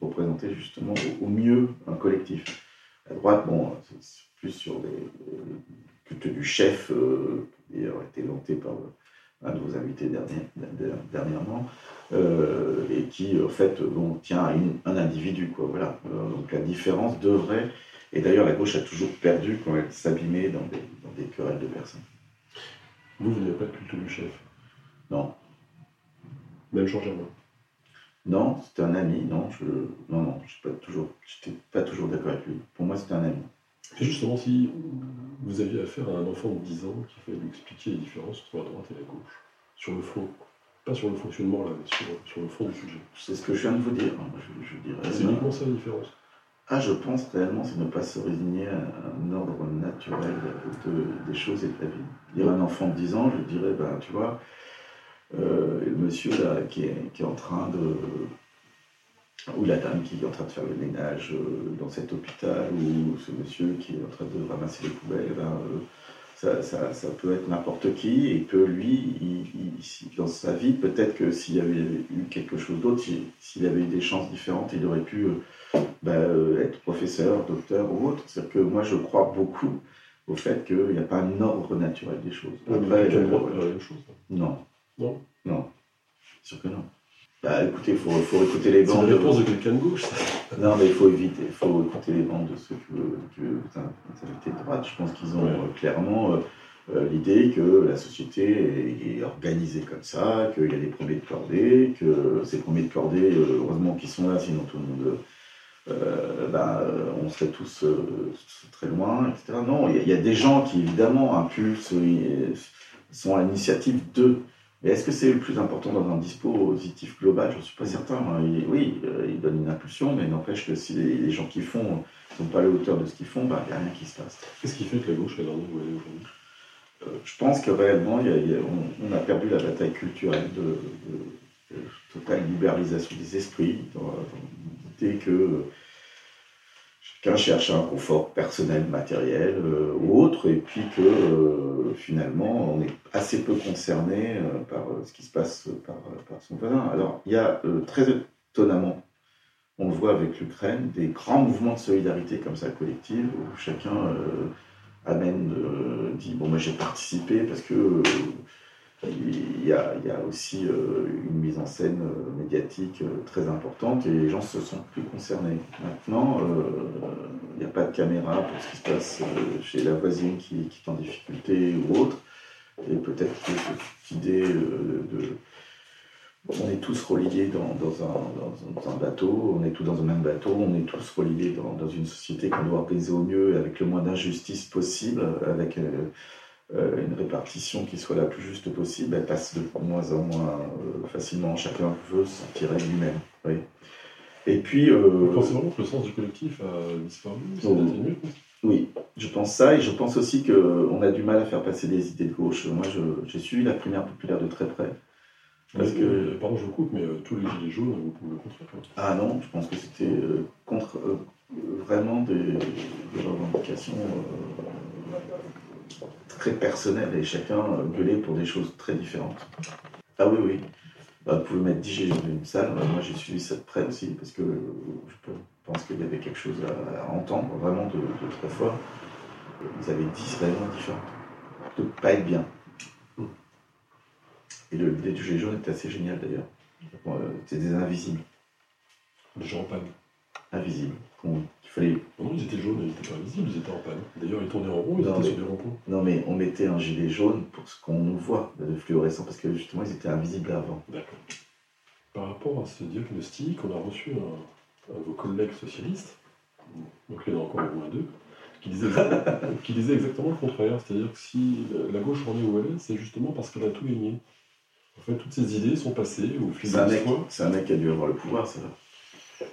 représenter justement au, mieux un collectif. À droite, bon, c'est plus sur les, culte du chef, euh, qui a été vanté par un de vos invités dernièrement, et qui, en fait, bon, tient à un individu. Quoi, voilà. donc la différence devrait et d'ailleurs, la gauche a toujours perdu quand elle s'abîmait dans des, dans des querelles de personnes. Vous, vous n'avez pas de culte du chef? Non. Même Jean Germain? Non, c'était un ami. Non, je non, non, je n'étais pas toujours, pas toujours d'accord avec lui. Pour moi, c'était un ami. Et justement, si vous aviez affaire à un enfant de 10 ans qui fallait lui expliquer les différences entre la droite et la gauche, sur le fond, pas sur le fonctionnement là, mais sur, sur le fond du sujet. C'est ce que je viens de vous dire. Hein. Je, dirais, c'est uniquement ça la différence? Ah, je pense réellement, c'est ne pas se résigner à un ordre naturel des choses et de la vie. Dire un enfant de 10 ans, je dirais, ben, tu vois, euh, le monsieur là qui est, qui est, en train de. Ou la dame qui est en train de faire le ménage euh, dans cet hôpital, ou ce monsieur qui est en train de ramasser les poubelles, ben, euh, ça, ça, ça, peut être n'importe qui, et que lui, il, dans sa vie, peut-être que s'il y avait eu quelque chose d'autre, s'il avait eu des chances différentes, il aurait pu bah, euh, être professeur, docteur ou autre. C'est-à-dire que moi, je crois beaucoup au fait qu'il n'y a pas un ordre naturel des choses. Après, euh, la même chose. Non. Non Non. Sûr que non. Bah écoutez, il faut, faut, écouter les bandes. C'est la réponse de quelqu'un de gauche, ça. Non, mais il faut éviter, il faut écouter les bandes de ceux que, que vous de droite. Je pense qu'ils ont euh, clairement l'idée que la société est, organisée comme ça, qu'il y a des premiers de cordée, que ces premiers de cordée, heureusement qu'ils sont là, sinon tout le monde euh, ben, euh, on serait tous euh, très loin, etc. Non, il y, a des gens qui évidemment impulsent, sont à l'initiative d'eux. Mais est-ce que c'est le plus important dans un dispositif global? Je ne suis pas certain. oui, ils donnent une impulsion, mais n'empêche que si les, gens qui font ne sont pas à la hauteur de ce qu'ils font, ben, il n'y a rien qui se passe. Qu'est-ce qui fait que la gauche est dans où elle est aujourd'hui Je pense que réellement, on, a perdu la bataille culturelle de, totale libéralisation des esprits, que chacun cherche un confort personnel, matériel euh, ou autre, et puis que euh, finalement on est assez peu concerné euh, par ce qui se passe par, son voisin. Alors il y a très étonnamment, on le voit avec l'Ukraine, des grands mouvements de solidarité comme ça collective, où chacun amène, dit bon moi j'ai participé parce que il y, a, aussi euh, une mise en scène euh, médiatique euh, très importante et les gens se sont plus concernés. Maintenant, il n'y a pas de caméra pour ce qui se passe chez la voisine qui, est en difficulté ou autre. Et peut-être que cette idée de, on est tous reliés dans, un, bateau, on est tous dans un même bateau, on est tous reliés dans, une société qu'on doit organiser au mieux avec le moins d'injustice possible, avec une répartition qui soit la plus juste possible, elle passe de moins en moins euh, facilement. Chacun veut s'en tirer lui-même. Oui. Et puis. Euh, Vous pensez vraiment que le sens du collectif a disparu oh, Oui, je pense ça et je pense aussi qu'on a du mal à faire passer des idées de gauche. Moi, j'ai suivi la primaire populaire de très près. Parce que, pardon, je coupe, mais tous les gilets jaunes, vous pouvez le contraire. Ah non, je pense que c'était contre vraiment des, revendications très personnelles et chacun gueulait pour des choses très différentes. Ah oui, oui. Bah, vous pouvez mettre 10 gilets dans une salle. Moi, j'ai suivi ça de près aussi parce que je pense qu'il y avait quelque chose à, entendre vraiment de, très fort. Ils avaient 10 raisons différentes de pas être bien. Et le l'idée du gilet jaune est assez génial d'ailleurs. C'est des invisibles. Des gens en panne. Invisibles. Fallait... Non, ils étaient jaunes, ils n'étaient pas invisibles, ils étaient en panne. D'ailleurs, ils tournaient en rond, ils étaient sur des ronds Non, mais on mettait un gilet jaune pour ce qu'on nous voit de fluorescent, parce que justement, ils étaient invisibles avant. D'accord. Par rapport à ce diagnostic, on a reçu un, de vos collègues socialistes, donc il y en a encore au moins deux, qui disait, (laughs) qui disait exactement le contraire. C'est-à-dire que si la gauche en est où elle est, c'est justement parce qu'elle a tout gagné. En fait, toutes ces idées sont passées au fil de l'histoire. C'est un mec qui a dû avoir le pouvoir, ça.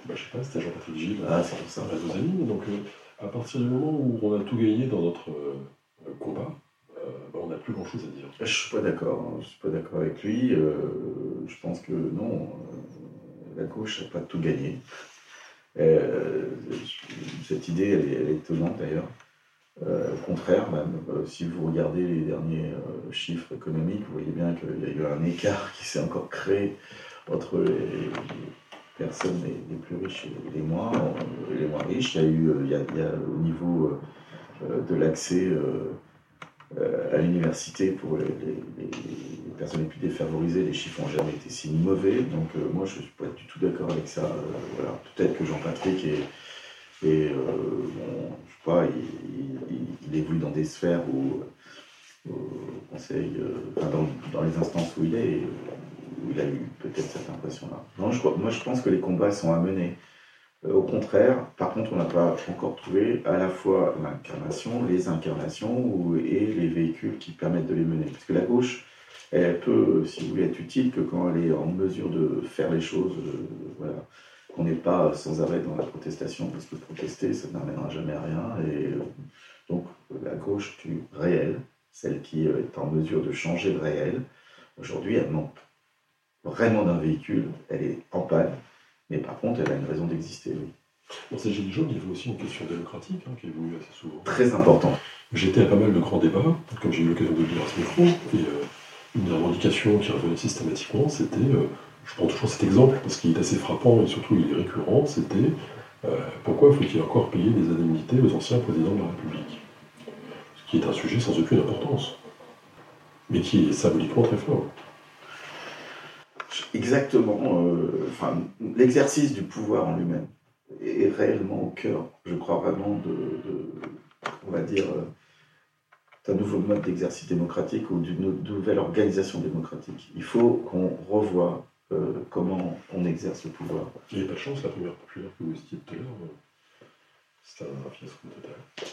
Bah, je sais pas, c'était Jean-Patrick Gilles, ah, c'est ça. vos amis. Donc, euh, à partir du moment où on a tout gagné dans notre euh, combat, euh, bah, on n'a plus grand-chose à dire. Je suis pas d'accord. Hein. Je suis pas d'accord avec lui. je pense que non, la gauche n'a pas tout gagné. cette idée, elle est, étonnante d'ailleurs. au contraire, même, si vous regardez les derniers chiffres économiques, vous voyez bien qu'il y a eu un écart qui s'est encore créé entre les, personnes les, plus riches et les moins, les moins riches. Il y a eu, euh, il y a, au niveau euh, de l'accès euh, à l'université pour les, personnes les plus défavorisées, les chiffres n'ont jamais été si mauvais. Donc moi, je ne suis pas du tout d'accord avec ça. voilà. Peut-être que Jean-Patrick est, et bon, je sais pas, il, dans des sphères où, conseil, dans, les instances où il est, il a eu peut-être cette impression-là. Non, moi je pense que les combats sont à mener. Euh, au contraire, par contre, on n'a pas encore trouvé à la fois l'incarnation, les incarnations et les véhicules qui permettent de les mener. Parce que la gauche, elle peut, si vous voulez, être utile que quand elle est en mesure de faire les choses, euh, voilà, qu'on n'est pas sans arrêt dans la protestation, parce que protester, ça n'amènera jamais à rien. Et euh, donc, la gauche du réel, celle qui est en mesure de changer le réel, aujourd'hui, elle manque vraiment d'un véhicule, elle est en panne, mais par contre, elle a une raison d'exister, oui. Dans ces Gilets jaunes, il y avait aussi une question démocratique hein, qui est venue assez souvent. Très important. J'étais à pas mal de grands débats, comme j'ai eu l'occasion de le dire à ce micro, et euh, une des revendications qui revenait systématiquement, c'était, euh, je prends toujours cet exemple parce qu'il est assez frappant et surtout il est récurrent, c'était euh, pourquoi faut-il encore payer des indemnités aux anciens présidents de la République? Ce qui est un sujet sans aucune importance, mais qui est symboliquement très fort. Exactement. Euh, enfin, l'exercice du pouvoir en lui-même est réellement au cœur, je crois vraiment, de, on va dire, euh, d'un nouveau mode d'exercice démocratique ou d'une nouvelle organisation démocratique. Il faut qu'on revoie euh, comment on exerce le pouvoir. Il n'y a pas de chance, la première populaire que vous citiez tout à l'heure, c'est un fiasco total.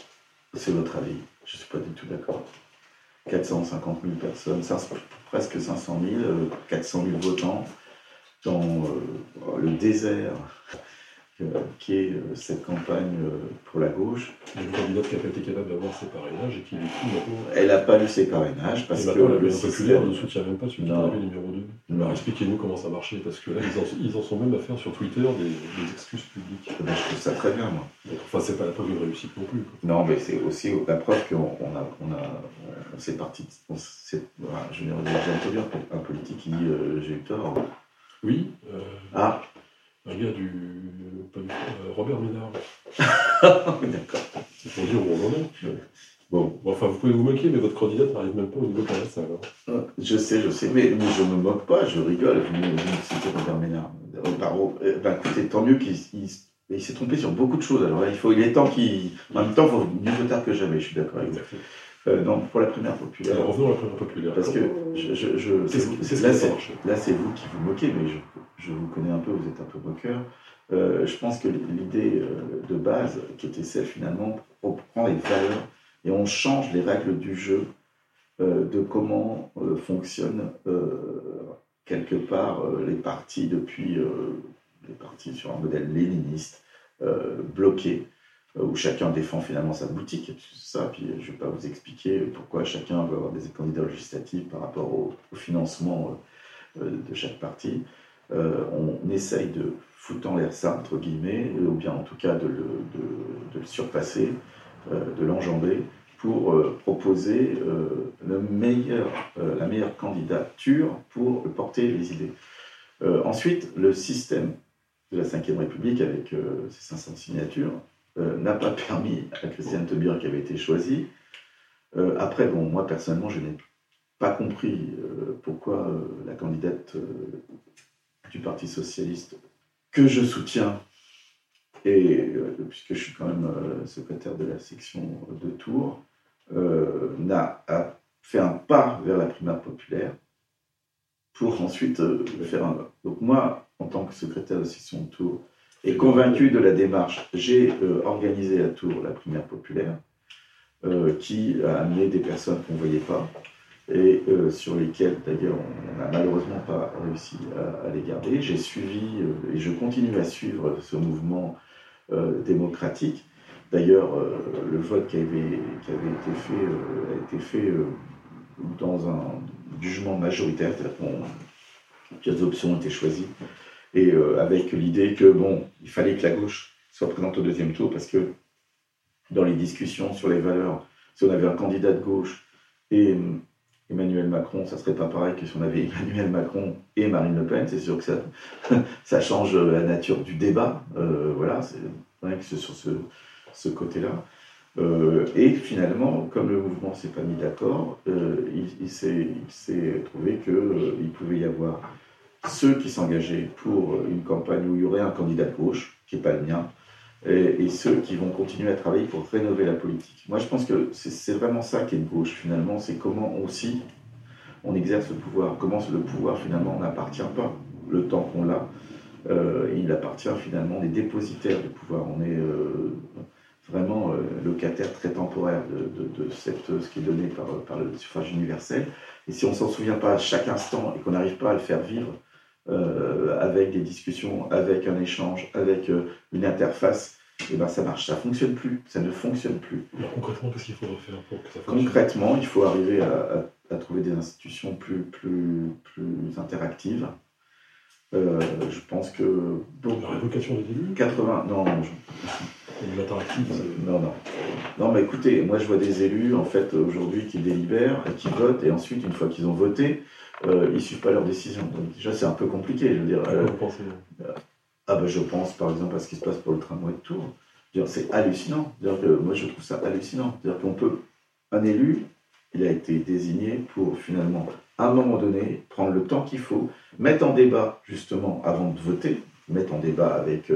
C'est votre avis. Je ne suis pas du tout d'accord. 450 000 personnes, presque 500 000, 400 000 votants dans euh, le désert qui est euh, cette campagne euh, pour la gauche. Une candidate qui n'a pas été capable d'avoir ses parrainages et qui du coup maintenant. Elle n'a pas eu ses parrainages parce que le populaire ne soutient même pas celui qui est numéro 2. Alors expliquez-nous comment ça marchait parce que là ils en, sont même à faire sur Twitter des, excuses publiques. Ben, je trouve ça très bien moi. Enfin c'est pas la preuve d'une réussite non plus. Non mais c'est aussi la preuve qu'on a, on a, on s'est parti. On je vais dire un politique qui dit j'ai eu tort. Oui. Euh, ah un gars du. Euh, Robert Ménard. (laughs) D'accord. C'est pour dire où on en est. Bon. enfin, vous pouvez vous moquer, mais votre candidat n'arrive même pas au niveau de la salle. Je sais, je sais, mais, je ne me moque pas, je rigole. Citez Robert Ménard? Euh, bah, écoutez, tant mieux qu'il il, s'est trompé sur beaucoup de choses. Alors il, faut, il est temps qu'il. En même temps, il faut mieux tard que jamais, je suis d'accord avec vous. Euh, non, pour la primaire populaire. Alors, revenons à la primaire populaire. Parce que je, je, là, c'est vous qui vous moquez, mais je, vous connais un peu, vous êtes un peu moqueur. Euh, je pense que l'idée euh, de base, qui était celle finalement, on prend les valeurs et on change les règles du jeu de comment fonctionnent quelque part les partis depuis les partis sur un modèle léniniste bloqués où chacun défend finalement sa boutique, ça, puis je ne vais pas vous expliquer pourquoi chacun veut avoir des candidats législatifs par rapport au, financement de chaque parti. on essaye de foutre en l'air ça, entre guillemets, ou bien en tout cas de le, de le surpasser, de l'enjamber, pour euh, proposer euh, le meilleur, euh, la meilleure candidature pour porter les idées. ensuite, le système de la Ve République, avec ses 500 signatures, n'a pas (laughs) permis à Christiane Taubira qui avait été choisie. après, bon, moi personnellement, je n'ai pas compris pourquoi la candidate du Parti socialiste que je soutiens et puisque je suis quand même secrétaire de la section de Tours, euh, n'a fait un pas vers la primaire populaire pour ensuite euh, faire un Donc moi, en tant que secrétaire de section de Tours, et convaincu de la démarche, j'ai euh, organisé à Tours la primaire populaire, qui a amené des personnes qu'on ne voyait pas, et sur lesquelles d'ailleurs on n'a malheureusement pas réussi à, les garder. J'ai suivi et je continue à suivre ce mouvement démocratique D'ailleurs, euh, le vote qui avait, qui avait été fait euh, a été fait euh, dans un jugement majoritaire, c'est-à-dire que les options ont été choisies, et avec l'idée que, bon, il fallait que la gauche soit présente au deuxième tour, parce que dans les discussions sur les valeurs, si on avait un candidat de gauche et Emmanuel Macron, ça serait pas pareil que si on avait Emmanuel Macron et Marine Le Pen. C'est sûr que ça, (laughs) change la nature du débat. voilà, c'est vrai que sur ce, côté-là. Euh, et finalement, comme le mouvement s'est pas mis d'accord, euh, il, s'est trouvé qu'il euh, il pouvait y avoir ceux qui s'engageaient pour une campagne où il y aurait un candidat de gauche, qui n'est pas le mien, et, ceux qui vont continuer à travailler pour rénover la politique. Moi, je pense que c'est vraiment ça qui est de gauche, finalement, c'est comment aussi on exerce le pouvoir, comment le pouvoir, finalement, n'appartient pas le temps qu'on l'a. il appartient finalement des dépositaires du pouvoir. On est vraiment euh, locataire très temporaire de, ce qui est donné par, par, le suffrage universel. Et si on s'en souvient pas à chaque instant et qu'on n'arrive pas à le faire vivre euh, avec des discussions, avec un échange, avec euh, une interface, et eh ben ça marche, ça fonctionne plus, ça ne fonctionne plus. concrètement, qu'est-ce qu'il faut faire pour que ça fonctionne? Concrètement, il faut arriver à, à, trouver des institutions plus, plus, plus interactives. je pense que. La révocation des élus 80. Non, je, non, non. Non, mais écoutez, moi je vois des élus en fait aujourd'hui qui délibèrent et qui votent, et ensuite, une fois qu'ils ont voté, euh, ils ne suivent pas leur décision. Donc déjà, c'est un peu compliqué, je veux dire. Euh, ah ben, je pense par exemple à ce qui se passe pour le tramway de Tours. C'est hallucinant. Que, moi je trouve ça hallucinant. C'est-à-dire qu'on peut, un élu, il a été désigné pour finalement, à un moment donné, prendre le temps qu'il faut, mettre en débat justement avant de voter, mettre en débat avec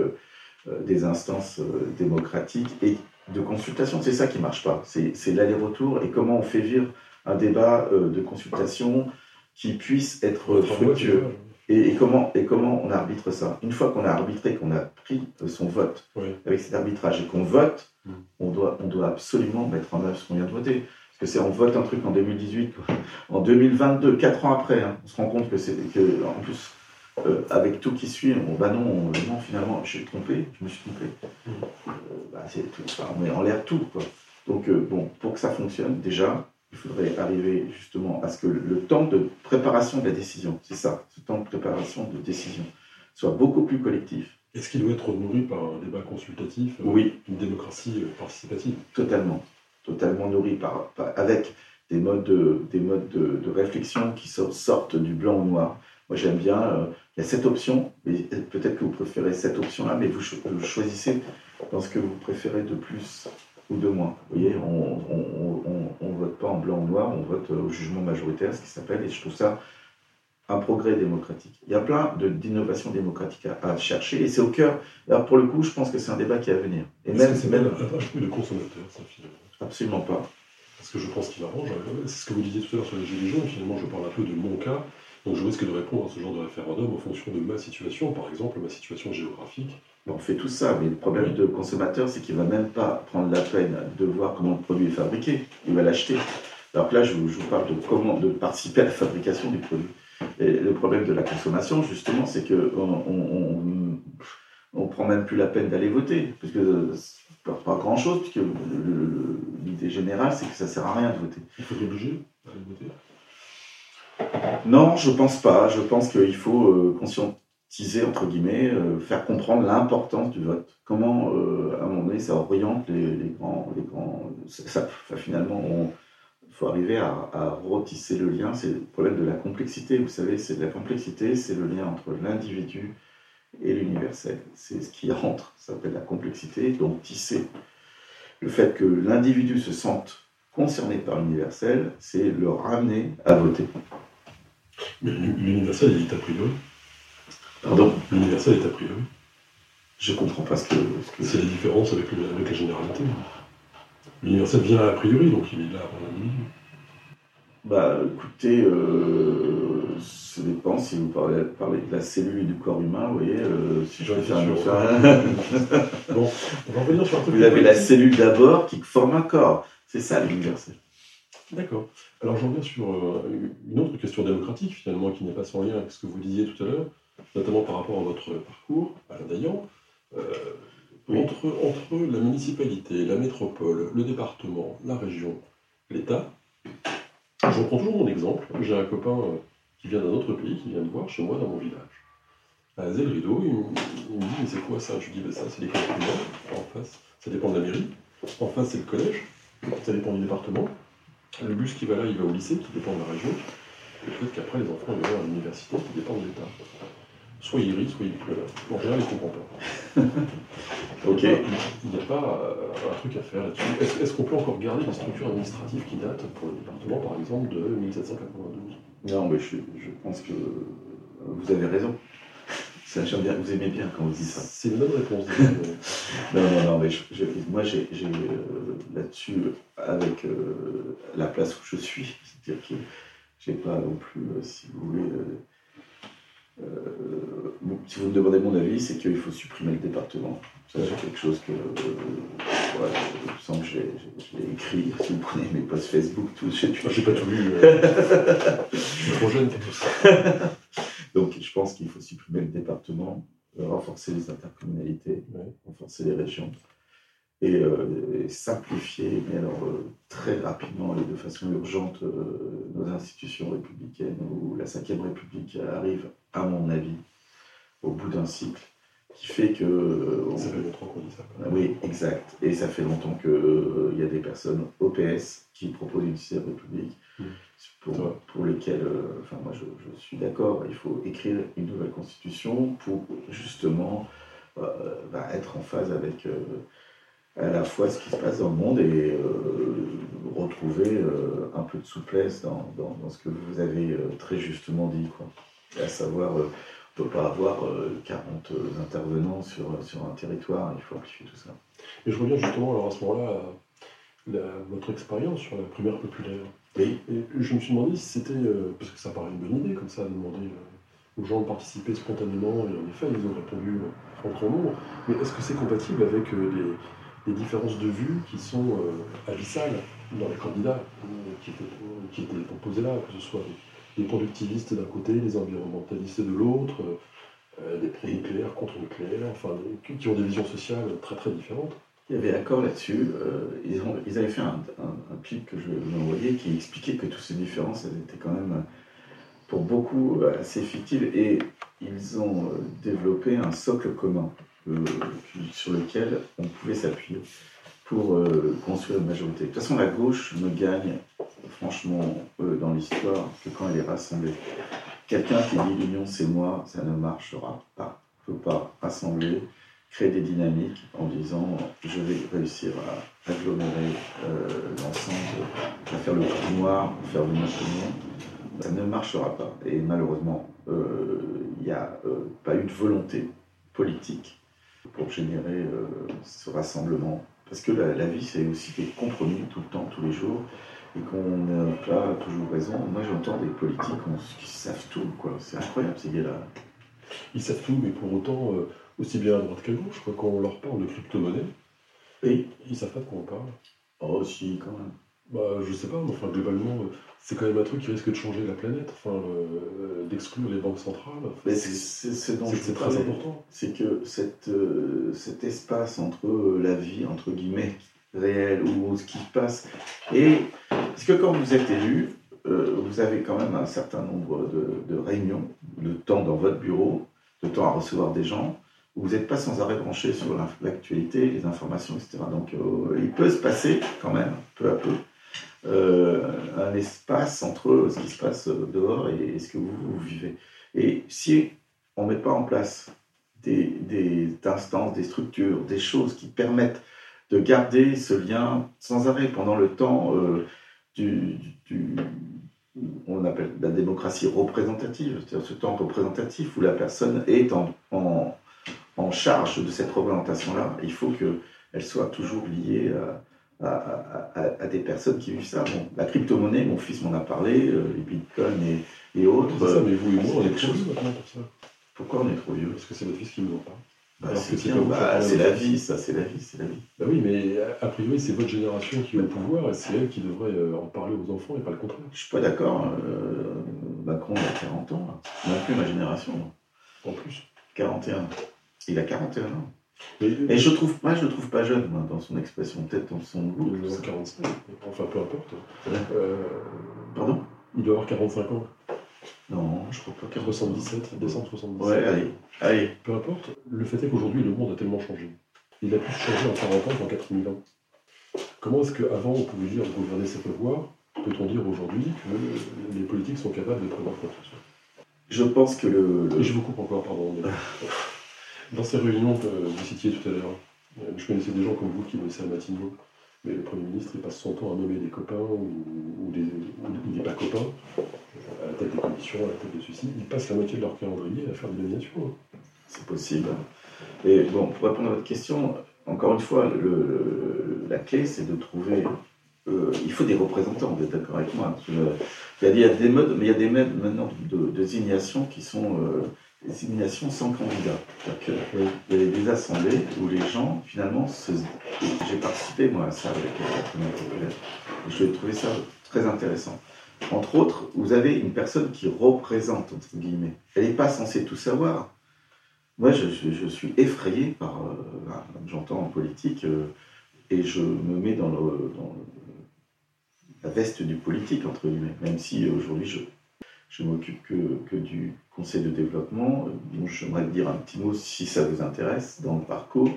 des instances démocratiques et de consultation. C'est ça qui ne marche pas. C'est l'aller-retour et comment on fait vivre un débat de consultation qui puisse être fructueux. Et, comment, et comment on arbitre ça? Une fois qu'on a arbitré, qu'on a pris son vote avec cet arbitrage et qu'on vote, mm. on, doit, on doit absolument mettre en œuvre ce qu'on vient de voter. Parce que c'est on vote un truc en 2018, en 2022, quatre ans après, hein, on se rend compte que c'est que en plus euh, avec tout qui suit, on, bah non, non, finalement, je suis trompé, je me suis trompé. Euh, bah, on met en l'air tout. Quoi. Donc, euh, bon, pour que ça fonctionne, déjà, il faudrait arriver justement à ce que le temps de préparation de la décision, c'est ça, ce temps de préparation de décision, soit beaucoup plus collectif. Est-ce qu'il doit être nourri par un débat consultatif Oui. Une démocratie participative? Totalement. Totalement nourri par, avec des modes, de, des modes de, de réflexion qui sortent du blanc au noir. Moi, j'aime bien il y a cette option, mais peut-être que vous préférez cette option-là, mais vous, choisissez dans ce que vous préférez de plus ou de moins. Vous voyez, on ne vote pas en blanc ou noir, on vote au jugement majoritaire, ce qui s'appelle, et je trouve ça un progrès démocratique. Il y a plein d'innovations démocratiques à, chercher, et c'est au cœur. Alors pour le coup, je pense que c'est un débat qui est à venir. Et même, c'est même un de consommateur, ça finalement? Absolument pas. Parce que je pense qu'il arrange. C'est ce que vous disiez tout à l'heure sur les gilets jaunes. Finalement, je parle un peu de mon cas. Donc je risque de répondre à ce genre de référendum en fonction de ma situation, par exemple ma situation géographique. On fait tout ça, mais le problème du consommateur, c'est qu'il ne va même pas prendre la peine de voir comment le produit est fabriqué. Il va l'acheter. Alors que là, je vous, parle de comment de participer à la fabrication du produit. Et le problème de la consommation, justement, c'est qu'on on, on, prend même plus la peine d'aller voter, parce que pas, grand-chose, puisque l'idée générale, c'est que ça sert à rien de voter. Il faut obliger à voter? Non, je pense pas. Je pense qu'il faut euh, conscientiser, entre guillemets, euh, faire comprendre l'importance du vote. Comment, euh, à un moment donné, ça oriente les, grands. Les grands ça, finalement, il faut arriver à, à, retisser le lien. C'est le problème de la complexité. Vous savez, c'est de la complexité, c'est le lien entre l'individu et l'universel. C'est ce qui rentre, ça s'appelle la complexité. Donc, tisser le fait que l'individu se sente concerné par l'universel, c'est le ramener à voter. Mais l'universel est a priori. Pardon L'universel est a priori. Je comprends pas ce que. C'est la différence avec, la généralité. L'universel vient a priori, donc il est là avant la nuit. Bah écoutez, euh, ça dépend si vous parlez, de la cellule du corps humain, vous voyez, euh, si je faire un (laughs) Bon, on va revenir sur un truc. Vous avez la cellule d'abord qui forme un corps. C'est ça l'universel. D'accord. Alors j'en viens sur euh, une autre question démocratique finalement qui n'est pas sans lien avec ce que vous disiez tout à l'heure, notamment par rapport à votre parcours, Alain Dayan. Euh, entre, entre la municipalité, la métropole, le département, la région, l'État, je prends toujours mon exemple. J'ai un copain euh, qui vient d'un autre pays, qui vient me voir chez moi dans mon village. À Zel Rideau, il, me dit Mais c'est quoi ça? Je lui dis ben, Ça, c'est l'école primaire. En face, ça dépend de la mairie. En face, c'est le collège. Ça dépend du département. Le bus qui va là, il va au lycée, qui dépend de la région. Et peut-être qu'après, les enfants ils vont à l'université, qui dépend de l'État. Soit ils rient, soit ils pleurent. En général, ils ne comprennent pas. (laughs) ok. Il n'y a pas euh, un truc à faire là-dessus. Est-ce qu'on peut encore garder des structures administratives qui datent pour le département, par exemple, de 1792 Non, mais je, pense que vous avez raison. bien, vous aimez bien quand vous dites ça. C'est une bonne réponse. (laughs) non, non, non, mais moi, j'ai euh, là-dessus, avec euh, la place où je suis, c'est-à-dire que j'ai pas non plus, si vous voulez, euh, si vous me demandez mon avis, c'est qu'il faut supprimer le département. Ça, c'est quelque chose que. Euh, je sens que j'ai écrit. (laughs) Si vous prenez mes posts Facebook, tout. J'ai pas tout lu. Euh. (laughs) je suis trop jeune pour ça. (laughs) Donc, je pense qu'il faut supprimer le département, renforcer les intercommunalités, renforcer les régions et, simplifier, mais alors très rapidement et de façon urgente, nos institutions républicaines où la Ve République arrive à mon avis, au bout d'un cycle, qui fait que. Euh, ça fait longtemps qu'on dit ça. Oui, exact. Et ça fait longtemps qu'il euh, y a des personnes OPS qui proposent une sixième république, mmh. pour, pour, lesquelles, euh, enfin, moi je, suis d'accord, il faut écrire une nouvelle constitution pour justement bah, être en phase avec à la fois ce qui se passe dans le monde et retrouver un peu de souplesse dans, dans, dans, ce que vous avez très justement dit. Quoi à savoir, euh, on ne peut pas avoir 40 euh, euh, intervenants sur, sur un territoire, il faut amplifier tout ça. Et je reviens justement alors à ce moment-là à votre expérience sur la primaire populaire. Oui. Et je me suis demandé si c'était, parce que ça paraît une bonne idée comme ça, de demander aux gens de participer spontanément, et en effet, ils ont répondu en grand nombre, mais est-ce que c'est compatible avec les, les, différences de vues qui sont abyssales dans les candidats qui étaient, qui étaient proposés là, que ce soit les productivistes d'un côté, les environnementalistes de l'autre, euh, des pré-nucléaires contre nucléaires, enfin, qui ont des visions sociales très très différentes. Il y avait accord là-dessus. Euh, ils, ils, avaient fait un, un, que je envoyer qui expliquait que toutes ces différences étaient quand même, pour beaucoup, assez fictives. Et ils ont euh, développé un socle commun sur lequel on pouvait s'appuyer pour construire une majorité. De toute façon, la gauche ne gagne franchement, euh, dans l'histoire, que quand elle est rassemblée. Quelqu'un qui dit l'union c'est moi, ça ne marchera pas. Il ne faut pas rassembler, créer des dynamiques en disant je vais réussir à agglomérer euh, l'ensemble, à faire le trou noir, faire venir le monde. Ça ne marchera pas. Et malheureusement, euh, il n'y a pas eu de volonté politique pour générer ce rassemblement. Parce que la, la vie, c'est aussi des compromis tout le temps, tous les jours et qu'on n'a pas toujours raison. Moi, j'entends des politiques qui savent tout, quoi. C'est incroyable, ces gars-là. Ils savent tout, mais pour autant, euh, aussi bien à droite qu'à gauche, quoi, quand on leur parle de crypto-monnaie, oui. ils savent pas de quoi on parle. Oh, si, quand même. bah, Je sais pas, mais enfin, globalement, euh, c'est quand même un truc qui risque de changer la planète, enfin, euh, d'exclure les banques centrales. Mais c'est c'est C'est très important. c'est que cette, euh, cet espace entre la vie, entre guillemets, réelle, ou ce qui se passe, et parce que quand vous êtes élu, euh, vous avez quand même un certain nombre de, réunions, de temps dans votre bureau, de temps à recevoir des gens, où vous n'êtes pas sans arrêt branché sur l'actualité, les informations, etc. Donc euh, il peut se passer quand même, peu à peu, euh, un espace entre ce qui se passe dehors et ce que vous, vivez. Et si on ne met pas en place des instances, des structures, des choses qui permettent de garder ce lien sans arrêt pendant le temps euh, du, du- on appelle la démocratie représentative, c'est-à-dire ce temps représentatif où la personne est en, en, en charge de cette représentation-là. Il faut qu'elle soit toujours liée à, à- à- à des personnes qui vivent ça. Bon, la crypto-monnaie, mon fils m'en a parlé, euh, les bitcoins et, et autres. Ça, mais vous et moi, on c'est est trop vieux maintenant pour ça. Pourquoi on est trop vieux? Parce que c'est votre fils qui nous en parle. Bah, c'est bah, c'est la vie, ça, c'est la vie, c'est la vie. Bah oui, mais a priori, c'est votre génération qui est au pouvoir et c'est elle qui devrait euh, en parler aux enfants et pas le contraire. Je suis pas d'accord. euh, Macron il a 40 ans, là. plus ma génération. En plus. 41. Il a 41 ans. Mais, Et je trouve, moi, je le trouve pas jeune, moi, dans son expression, peut-être dans son il goût. doit tout avoir ça. 45, enfin peu importe. Euh, Pardon? il doit avoir 45 ans, Non, je crois pas. 77, décembre 77. Ouais, allez, allez. Peu importe, le fait est qu'aujourd'hui, le monde a tellement changé. Il a plus changé en 40 ans qu'en 4000 ans. Comment est-ce qu'avant, on pouvait dire gouverner, c'est prévoir Peut-on dire aujourd'hui que les politiques sont capables de prévoir quoi que ce soit Je pense que le. le- Et je vous coupe encore, pardon. mais- (laughs) Dans ces réunions que vous citiez tout à l'heure, euh, je connaissais des gens comme vous qui bossaient à Matignon, mais le Premier ministre, il passe son temps à nommer des copains ou, des, pas copains à la tête des commissions, à la tête de ceci. Ils passent la moitié de leur calendrier à faire des nominations. hein. C'est possible. Et bon, pour répondre à votre question, encore une fois, la clé, c'est de trouver. euh, il faut des représentants, vous êtes d'accord avec moi. Je- Il y, a, des modes, mais il y a des modes maintenant de, désignation qui sont euh, des désignations sans candidat. C'est-à-dire y a des assemblées où les gens, finalement, se... j'ai participé moi à ça avec populaire. Et je trouvais ça très intéressant. Entre autres, vous avez une personne qui représente, entre guillemets. Elle n'est pas censée tout savoir. Moi, je, suis effrayé par, euh, j'entends en politique, euh, et je me mets dans, la veste du politique, entre guillemets, même si euh, aujourd'hui je, je m'occupe que, que du conseil de développement. Euh, Donc j'aimerais dire un petit mot si ça vous intéresse dans le parcours.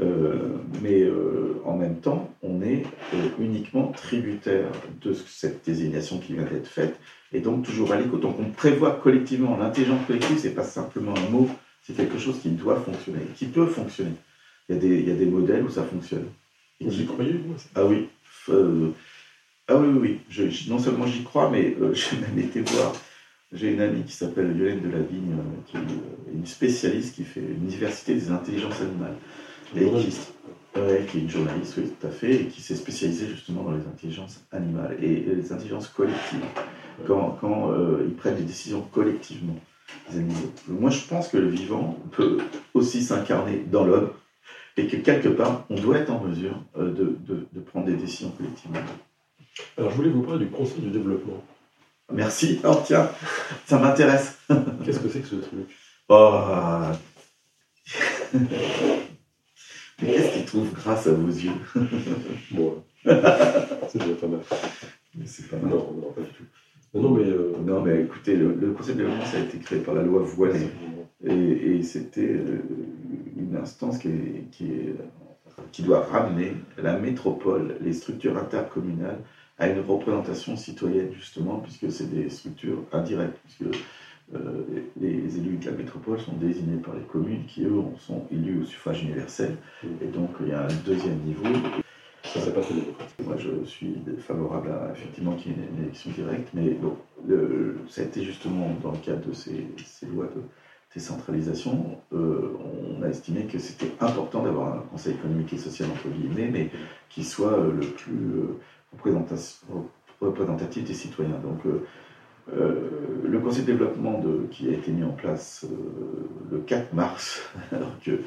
Euh, mais euh, en même temps, on est euh, uniquement tributaire de ce- cette désignation qui vient d'être faite et donc toujours à l'écoute. Donc on prévoit collectivement. L'intelligence collective, c'est pas simplement un mot, c'est quelque chose qui doit fonctionner, qui peut fonctionner. Il y a des, il y a des modèles où ça fonctionne. Et Vous y croyez, ça? Ah oui. ah oui, oui, oui. Je- je- non seulement j'y crois, mais (laughs) j'ai même été voir. J'ai une amie qui s'appelle Violaine Delavigne, euh, qui est une spécialiste qui fait l'université des intelligences animales. Une journaliste. Ouais, qui est une journaliste, oui, tout à fait, et qui s'est spécialisée justement dans les intelligences animales et, et les intelligences collectives. Quand, quand euh, ils prennent des décisions collectivement, les animaux. Moi, je pense que le vivant peut aussi s'incarner dans l'homme et que quelque part, on doit être en mesure euh, de, de- de prendre des décisions collectivement. Alors, je voulais vous parler du Conseil du développement. Merci. Oh, tiens, ça m'intéresse. Qu'est-ce que c'est que ce truc? Oh. (laughs) Mais qu'est-ce qu'ils trouvent grâce à vos yeux? Bon, c'est déjà pas mal. C'est pas Non, non, pas du tout. Non, mais. euh, Non, mais écoutez, le, le conseil de ça a été créé par la loi Voilet. Et, et c'était euh, une instance qui, est- qui, est- qui doit ramener la métropole, les structures intercommunales, à une représentation citoyenne, justement, puisque c'est des structures indirectes. Puisque euh, les élus de la métropole sont désignés par les communes qui, eux, sont élus au suffrage universel. Et donc, il y a un deuxième niveau. Ça, c'est pas très démocratique. Moi, je suis favorable à effectivement qu'il y ait une, élection directe, mais bon, le- ça a été justement dans le cadre de ces, ces lois de décentralisation, euh, on a estimé que c'était important d'avoir un conseil économique et social entre guillemets, mais qui soit euh, le plus représentatif des citoyens. Donc, euh, le conseil de développement qui a été mis en place le 4 mars, (laughs) alors que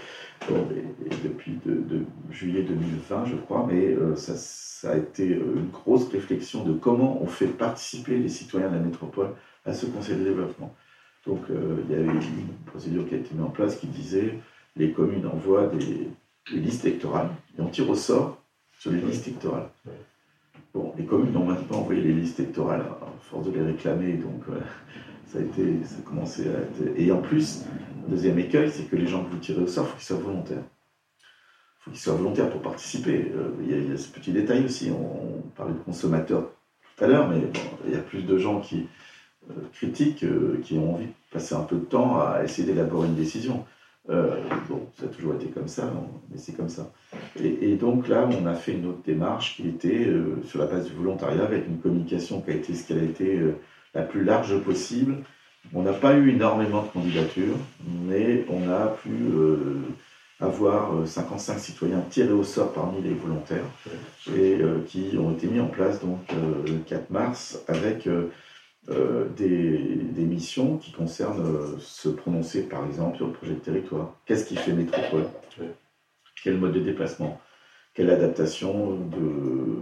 depuis de, juillet 2020, je crois, mais ça, a été une grosse réflexion de comment on fait participer les citoyens de la métropole à ce conseil de développement. Donc il y avait une procédure qui a été mise en place qui disait les communes envoient des, listes électorales et on tire au sort sur les listes électorales. Bon, les communes n'ont maintenant envoyé les listes électorales à force de les réclamer, donc (laughs) ça a été, ça a commencé à être... Et en plus, deuxième écueil, c'est que les gens que vous tirez au sort, il faut qu'ils soient volontaires. Il faut qu'ils soient volontaires pour participer. Euh, il y, a, ce petit détail aussi. On, parlait de consommateurs tout à l'heure, mais il y a plus de gens qui euh, critiquent, euh, qui ont envie de passer un peu de temps à essayer d'élaborer une décision. Euh, bon, ça a toujours été comme ça, mais c'est comme ça. Et, donc là, on a fait une autre démarche qui était euh, sur la base du volontariat, avec une communication qui a été ce qu'elle a été euh, la plus large possible. On n'a pas eu énormément de candidatures, mais on a pu avoir 55 citoyens tirés au sort parmi les volontaires et qui ont été mis en place donc le 4 mars avec euh, des, missions qui concernent euh, se prononcer, par exemple, sur le projet de territoire. Qu'est-ce qui fait métropole? Quel mode de déplacement? Quelle adaptation de,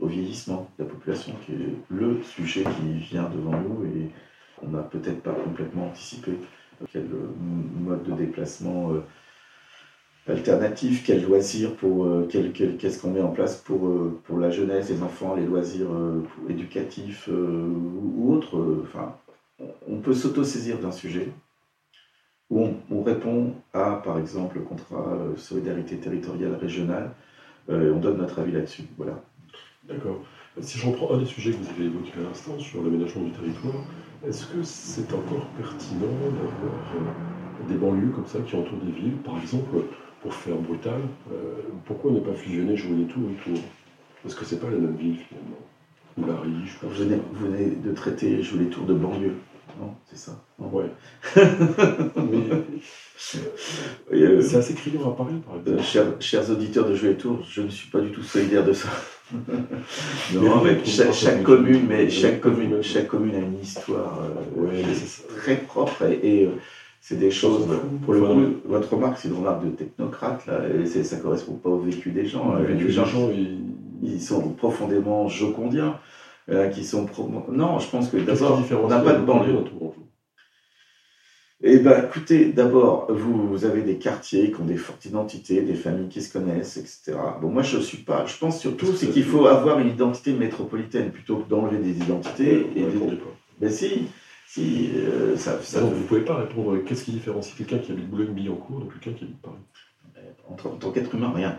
au vieillissement de la population, qui est le sujet qui vient devant nous et on n'a peut-être pas complètement anticipé. Quel mode de déplacement euh, alternatifs, quels loisirs pour euh, qu'est-ce qu'on met en place pour, euh, la jeunesse, les enfants, les loisirs euh, éducatifs ou, autres. Enfin, on peut s'auto-saisir d'un sujet où on, répond à, par exemple, le contrat solidarité territoriale régionale. on donne notre avis là-dessus. Voilà. D'accord. Si je reprends un des sujets que vous avez évoqué à l'instant sur l'aménagement du territoire, est-ce que c'est encore pertinent d'avoir des banlieues comme ça qui entourent des villes Par exemple, pour faire brutal, euh, pourquoi ne pas fusionner jouer les tours et Tours Parce que c'est pas la même ville finalement. Ou la riche. Vous venez, vous venez de traiter jouer les tours de banlieue. Non, c'est ça. Ouais. (laughs) Euh, c'est assez criant à Paris, par exemple. Euh, chers, auditeurs de Jouer les Tours, je ne suis pas du tout solidaire de ça. non, mais, chaque, commune, mais chaque commune, chaque commune a une histoire très propre et c'est des choses, pour le coup, votre remarque, c'est une remarque de technocrate, là, et ça ne correspond pas au vécu des gens. les gens, ils... sont profondément jocondiens, euh, qui sont... Non, je pense que d'abord, on n'a pas de banlieue. Eh bien, écoutez, d'abord, vous, avez des quartiers qui ont des fortes identités, des familles qui se connaissent, etc. Bon, moi, je ne suis pas. Je pense surtout, c'est qu'il faut avoir une identité métropolitaine plutôt que d'enlever des identités. et des... Ben si, si, euh, ça, vous ne pouvez pas répondre qu'est-ce qui différencie quelqu'un qui habite Boulogne-Billancourt de quelqu'un qui habite Paris? En, tant qu'être humain, rien.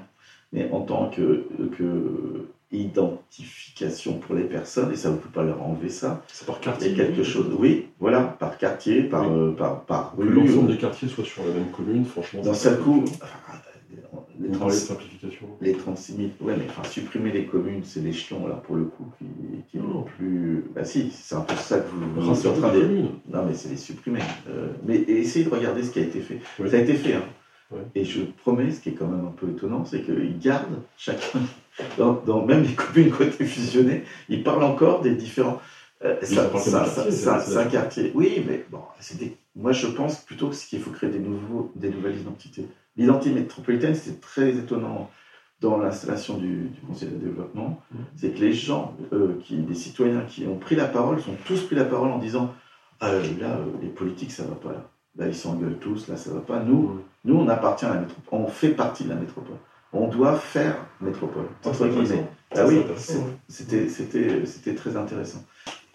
Mais en tant que, que identification pour les personnes, et ça ne peut pas leur enlever ça. C'est par quartier. quelque chose, oui, voilà, par quartier, par, euh, par, par. Que l'ensemble des quartiers soient sur la même commune, franchement. D'un seul coup, les, 36, simplification. les 36 000, ouais, mais enfin, supprimer les communes, c'est l'échelon, là, pour le coup, qui, qui plus. Bah, si, c'est un peu ça que vous, vous êtes en train de. Non, mais c'est les supprimer. Euh, mais essayez de regarder ce qui a été fait. Ça a été fait, hein. Et je promets, ce qui est quand même un peu étonnant, c'est qu'ils gardent chacun, dans, même les communes qui ont été fusionnées, ils parlent encore des différents. Euh, ça, c'est un quartier. Oui, mais bon, moi je pense plutôt qu'il faut créer des, nouveaux, des nouvelles identités. L'identité métropolitaine, c'est très étonnant dans l'installation du, Conseil de développement, mmh. c'est que les gens, euh, qui, des citoyens qui ont pris la parole, sont tous pris la parole en disant ah, là, euh, les politiques, ça va pas là. Là, ils s'engueulent tous, là, ça va pas. Nous, mmh. nous, on appartient à la métropole, on fait partie de la métropole. On doit faire métropole, entre guillemets. Ah oui, c'était très intéressant.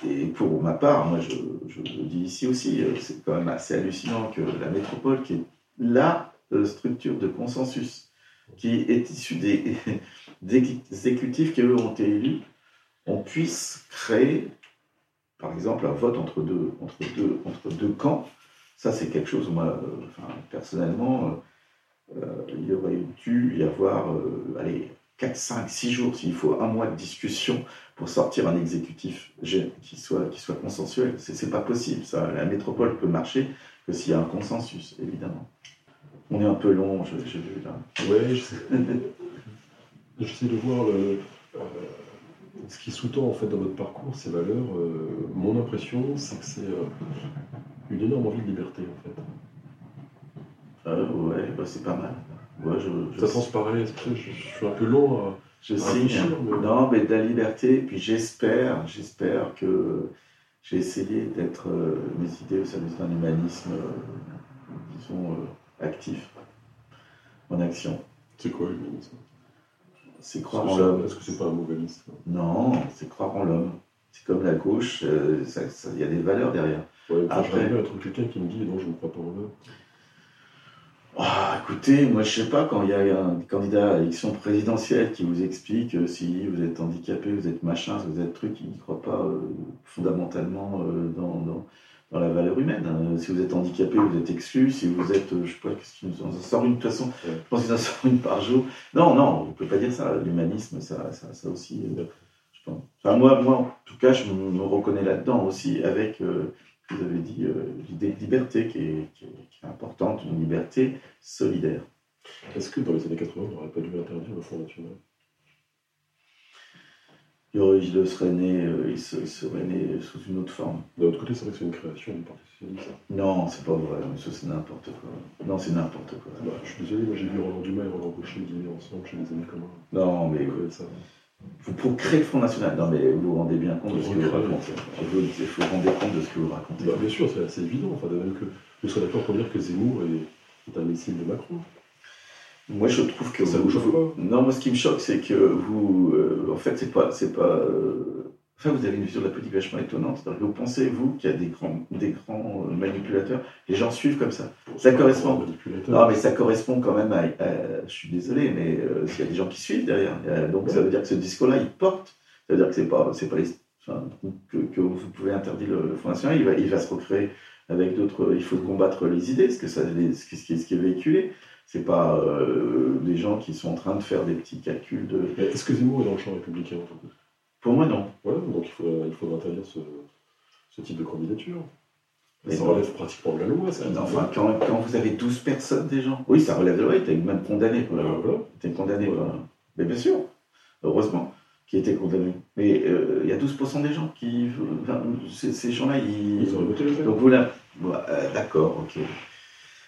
Et pour ma part, moi, je, le dis ici aussi, euh, c'est quand même assez hallucinant que la métropole, qui est là structure de consensus qui est issue (laughs) des, exécutifs qui, eux, ont été élus, on puisse créer, par exemple, un vote entre deux, entre deux, entre deux camps. Ça, c'est quelque chose, moi, euh, personnellement, euh, euh, il aurait dû y avoir, allez, 4, 5, 6 jours, s'il faut un mois de discussion pour sortir un exécutif qui soit, qui soit consensuel. C'est pas possible, ça. La métropole peut marcher que s'il y a un consensus, évidemment. On est un peu long, j'ai vu là. Ouais, (laughs) j'essaie de voir le, euh, ce qui sous-tend en fait dans votre parcours, ces valeurs, mon impression, c'est que c'est une énorme envie de liberté en fait. ouais, bah, c'est pas mal. Ça transparaît, je, je, suis un peu long à, je signe. Non, mais de la liberté, puis j'espère, j'espère que j'ai essayé d'être mes idées au service d'un humanisme, disons, actif, en action. C'est quoi l'humanisme? C'est croire en l'homme. Est-ce que c'est pas un mauvais Non, c'est croire en l'homme. C'est comme la gauche, il y a des valeurs derrière. Ouais, Après, je être quelqu'un qui me dit non, je ne crois pas en l'homme. Ah, écoutez, moi je sais pas, quand il y a un candidat à l'élection présidentielle qui vous explique euh, si vous êtes handicapé, vous êtes machin, si vous êtes truc, il ne croit pas euh, fondamentalement euh, dans, dans, dans, la valeur humaine. Hein. Si vous êtes handicapé, vous êtes exclu. Si vous êtes, je sais pas, qu'est-ce qu'il nous en sort une de toute façon, je pense qu'il en sort une par jour. Non, non, on ne peut pas dire ça. L'humanisme, ça, ça, ça, aussi. je pense. Enfin, moi, moi, en tout cas, je me, reconnais là-dedans aussi avec vous avez dit euh, l'idée de liberté qui est, importante, une liberté solidaire. Est-ce que dans les années 80, on n'aurait pas dû interdire le Front National? Il serait né, euh, il, serait né sous une autre forme. De l'autre côté, c'est vrai que c'est une création du Parti Socialiste. Non, c'est pas vrai, ça c'est n'importe quoi. Non, c'est n'importe quoi. Bah, je suis désolé, moi j'ai vu Roland Dumas et Roland Gaucher dîner ensemble chez les amis communs. Non, mais. ça. Pour créer le Front National. Non, mais vous vous rendez bien compte de ce que vous racontez. Faut vous rendre compte de ce que vous racontez. Bah, bien sûr, c'est assez évident. Enfin, de même que vous serez d'accord pour dire que Zemmour est, un missile de Macron. Moi, je trouve que ça vous, choque pas? Non, moi, ce qui me choque, c'est que vous, euh, en fait, c'est pas, c'est pas, euh, Enfin, vous avez une vision de la politique vachement étonnante. Que vous pensez, vous, qu'il y a des grands, des grands euh, manipulateurs, les gens suivent comme ça. Ça correspond. Non, mais ça correspond quand même à. je suis désolé, mais euh, il y a des gens qui suivent derrière. donc ça veut dire que ce discours-là, il porte. Ça veut dire que c'est pas, c'est pas les, enfin, que, que, vous pouvez interdire le, Front National, il va, il va se recréer avec d'autres. Il faut combattre les idées, ce que ça, ce, qui, ce qui est véhiculé. C'est pas euh, des gens qui sont en train de faire des petits calculs de. Est-ce que Zemmour est dans le champ républicain pour moi, non. Voilà, donc il faudrait, il faudrait interdire ce, ce, type de candidature. Mais ça relève pratiquement de la loi, ça. enfin, quand, quand, vous avez 12 personnes, des gens. Oui, ça relève de la loi, il était même condamné. Voilà. voilà. Il était condamné. Voilà. Mais bien sûr, heureusement qui était condamné. Mais euh, il y a 12% des gens qui. Enfin, ces, gens-là, ils. Ils ont voté le Donc voilà. Euh, D'accord, ok.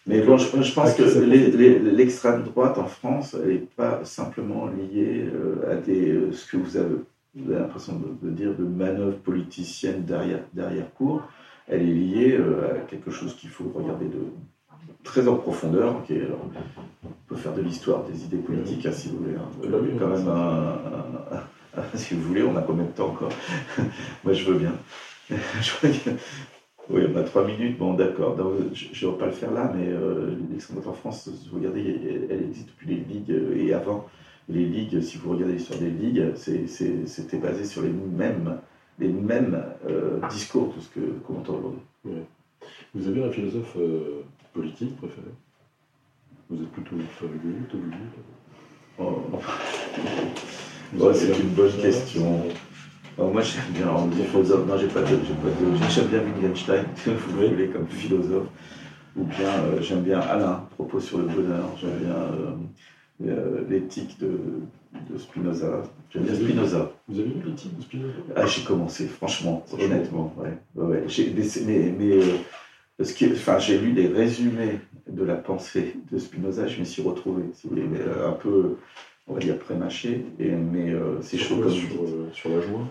Mais bon, je, je pense que l'extrême droite en France, elle n'est pas simplement liée euh, à des, ce que vous avez l'impression de, dire, de manœuvre politicienne derrière, derrière cours, elle est liée euh, à quelque chose qu'il faut regarder de très en profondeur. alors, on peut faire de l'histoire des idées politiques, hein, si vous voulez. Hein. Bah quand même un, (laughs) si vous voulez, on a combien de temps encore? (laughs) Moi, (laughs) je veux bien. oui, on a trois minutes. Bon, d'accord. Je ne vais pas le faire là, mais euh, l'extrême en France, vous regardez, elle, existe depuis les ligues et avant les ligues, si vous regardez l'histoire des ligues, c'était basé sur les mêmes, les mêmes euh, discours, tout ce qu'on entend aujourd'hui. Vous avez un philosophe euh, politique préféré? Vous êtes plutôt ou oh. oh C'est une bonne question. moi, j'aime bien les philosophes. Non, j'ai pas de. J'aime bien Wittgenstein, (laughs) vous voulez, comme philosophe. Ou bien, euh, j'aime bien Alain, propos sur le bonheur. J'aime bien euh, l'éthique de, de, Spinoza. J'aime bien Spinoza. Vous avez lu l'éthique de Spinoza? Ah, j'ai commencé, franchement, honnêtement. Ouais. ouais. Mais, mais euh, que, enfin, j'ai lu des résumés de la pensée de Spinoza, je m'y suis retrouvé, si vous voulez, mais euh, un peu, on va dire, prémâché, et, mais c'est chaud comme sur, sur la joie?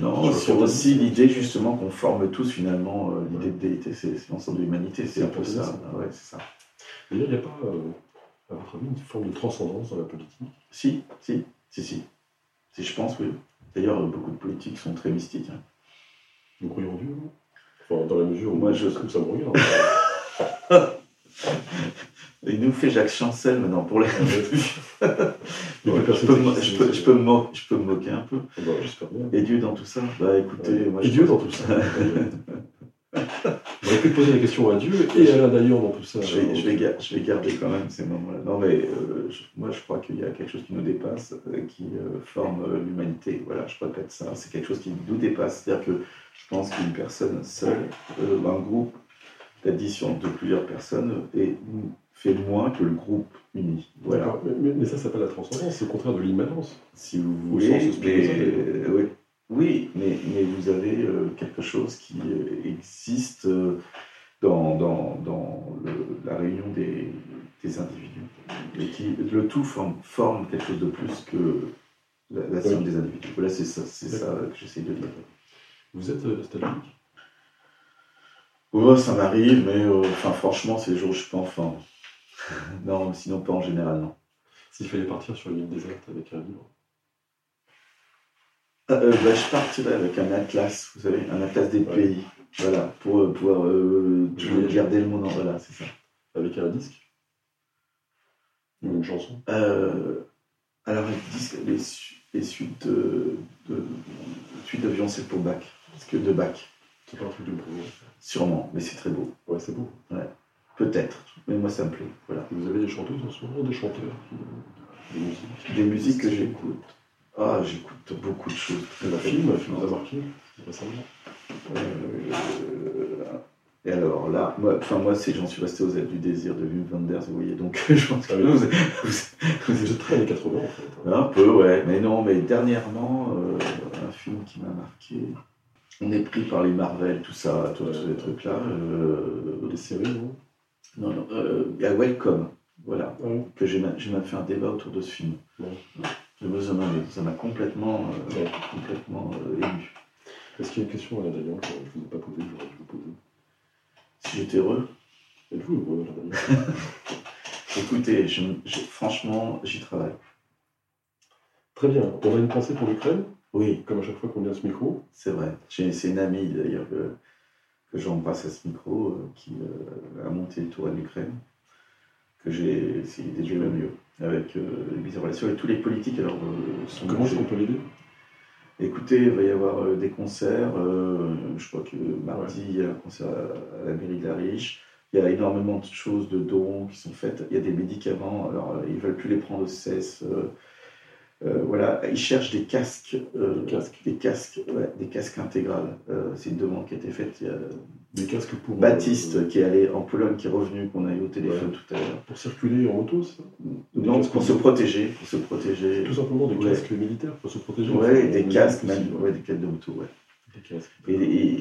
Non, sur aussi l'idée justement qu'on forme tous finalement l'idée de déité, c'est l'ensemble de l'humanité, c'est un peu ça. Ouais, c'est ça. il n'y a pas à votre avis, une forme de transcendance dans la politique Si, si, si, si. Si, je pense, oui. D'ailleurs, beaucoup de politiques sont très mystiques. Hein. Vous croyez en Dieu Enfin, dans la mesure où Moi, je... ça me regarde. Il nous fait Jacques Chancel maintenant pour les. (laughs) je, peux, me, moquer un peu. Ah bah, J'espère bien. Et Dieu dans tout ça? Bah écoutez. Moi, Et Dieu dans tout ça (laughs) Pu poser la question à Dieu et à la d'ailleurs dans tout ça. Je vais, je, vais je vais, garder quand même ces moments-là. Non, mais euh, moi, je crois qu'il y a quelque chose qui nous dépasse, euh, qui euh, forme l'humanité. Voilà, je répète ça. C'est quelque chose qui nous dépasse. C'est-à-dire que je pense qu'une personne seule, un groupe d'addition de plusieurs personnes, et fait moins que le groupe uni. Voilà. Mais, mais- ça, ça s'appelle la transcendance, c'est le contraire de l'immanence. Si vous voulez, mais, oui, oui, mais, mais vous avez euh, quelque chose qui euh, existe euh, dans, dans, dans le- la réunion des, des individus. Et qui, le tout forme, forme quelque chose de plus que la, la somme Oui. des individus. Voilà, c'est ça, c'est ça que j'essaie de dire. Vous êtes nostalgique? Oh, ça m'arrive, mais euh, enfin, franchement, c'est les jours où je suis pas en forme. (laughs) non, sinon pas en général, non. S'il fallait partir sur une île déserte avec un livre. Ah, euh, bah, je partirais avec un atlas, vous savez, un atlas des Ouais. pays. Voilà, pour euh, pouvoir euh, garder le monde en. Voilà, c'est ça. Avec un disque? Ou une chanson? Euh, alors, ils disent que les, su- les suites de, de, les suites c'est pour Bach. Parce que de Bach, C'est pas un truc de boulot. sûrement, mais c'est très beau. Ouais, c'est beau. Peut-être, mais moi ça me plaît. Voilà. Vous avez des chanteuses en ce moment, des chanteurs, des musiques? Des musiques que j'écoute. Ah, j'écoute beaucoup de choses. Un film qui vous a marqué récemment Euh, et alors là, moi, enfin moi, c'est j'en suis resté aux ailes du désir de Wim Wenders, vous voyez. Donc (laughs) je pense que Ah oui. vous, êtes très années 80 en fait. hein. Un peu, ouais. Mais non, mais dernièrement, euh, un film qui m'a marqué. On est pris par les Marvel, tout ça, tous Ouais. ces trucs-là. euh, Des séries, non? Non, non, euh, il y a Welcome, voilà, que j'ai même fait un débat autour de ce film. Me ça m'a ça m'a complètement, euh, Ouais. complètement euh, ému. Est-ce qu'il y a une question à la Dalian que je ne vous ai pas posée, que j'aurais dû vous poser? Si j'étais heureux, Êtes-vous heureux à (laughs) écoutez, je, je- franchement, j'y travaille. Très bien. On a une pensée pour l'Ukraine, Oui, comme à chaque fois qu'on vient à ce micro? c'est vrai. C'est une amie d'ailleurs que, que j'embrasse à ce micro euh, qui euh, a monté le tour à l'Ukraine, que j'ai essayé d'aider le mieux avec euh, les mises en relation avec tous les politiques. Alors, euh, sont Comment est-ce qu'on peut l'aider? Écoutez, il va y avoir euh, des concerts. je crois que mardi, il y a un concert à, la mairie de la Riche. Il y a énormément de choses, de dons qui sont faites. Il y a des médicaments. Alors, ils ne veulent plus les prendre au cesse. euh, voilà, ils cherchent des casques. euh, Des casques. Des casques, ouais, des casques intégrales. Euh, C'est une demande qui a été faite. Il y a Des casques pour. Baptiste euh, qui est allé en Pologne, qui est revenu, qu'on a eu au téléphone tout à l'heure. pour circuler en moto, c'est ça Non, pour se protéger. Pour se protéger. Tout simplement des Ouais. casques militaires pour se protéger. Ouais, des casques, même. ouais. Ouais, des casques de moto, ouais. Des casques. Et,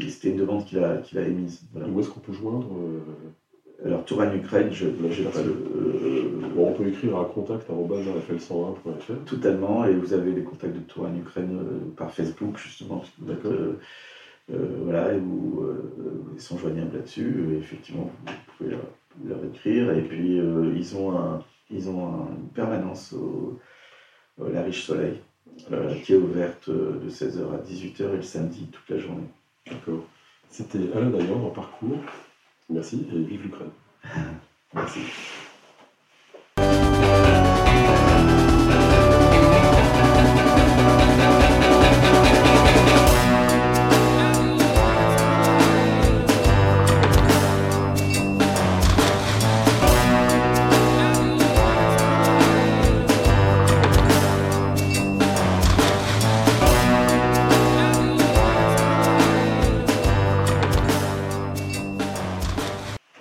et c'était une demande qu'il a, qu'il a émise. Voilà. Où est-ce qu'on peut joindre euh, Alors, Touran Ukraine, je j'ai pas le. euh, Bon, on peut écrire à contact.rfl101.fr. totalement, et vous avez les contacts de Touran Ukraine euh, par Facebook, justement, D'accord. Euh, euh, voilà, et vous, euh, ils sont joignables là-dessus, effectivement, vous pouvez leur, leur écrire, et puis euh, ils ont, un, ils ont un- une permanence au, au La Riche Soleil, euh, qui est ouverte euh, de 16h à 18h et le samedi toute la journée. D'accord. C'était Alain Dayan en parcours. Merci et vive l'Ukraine. (laughs) Merci.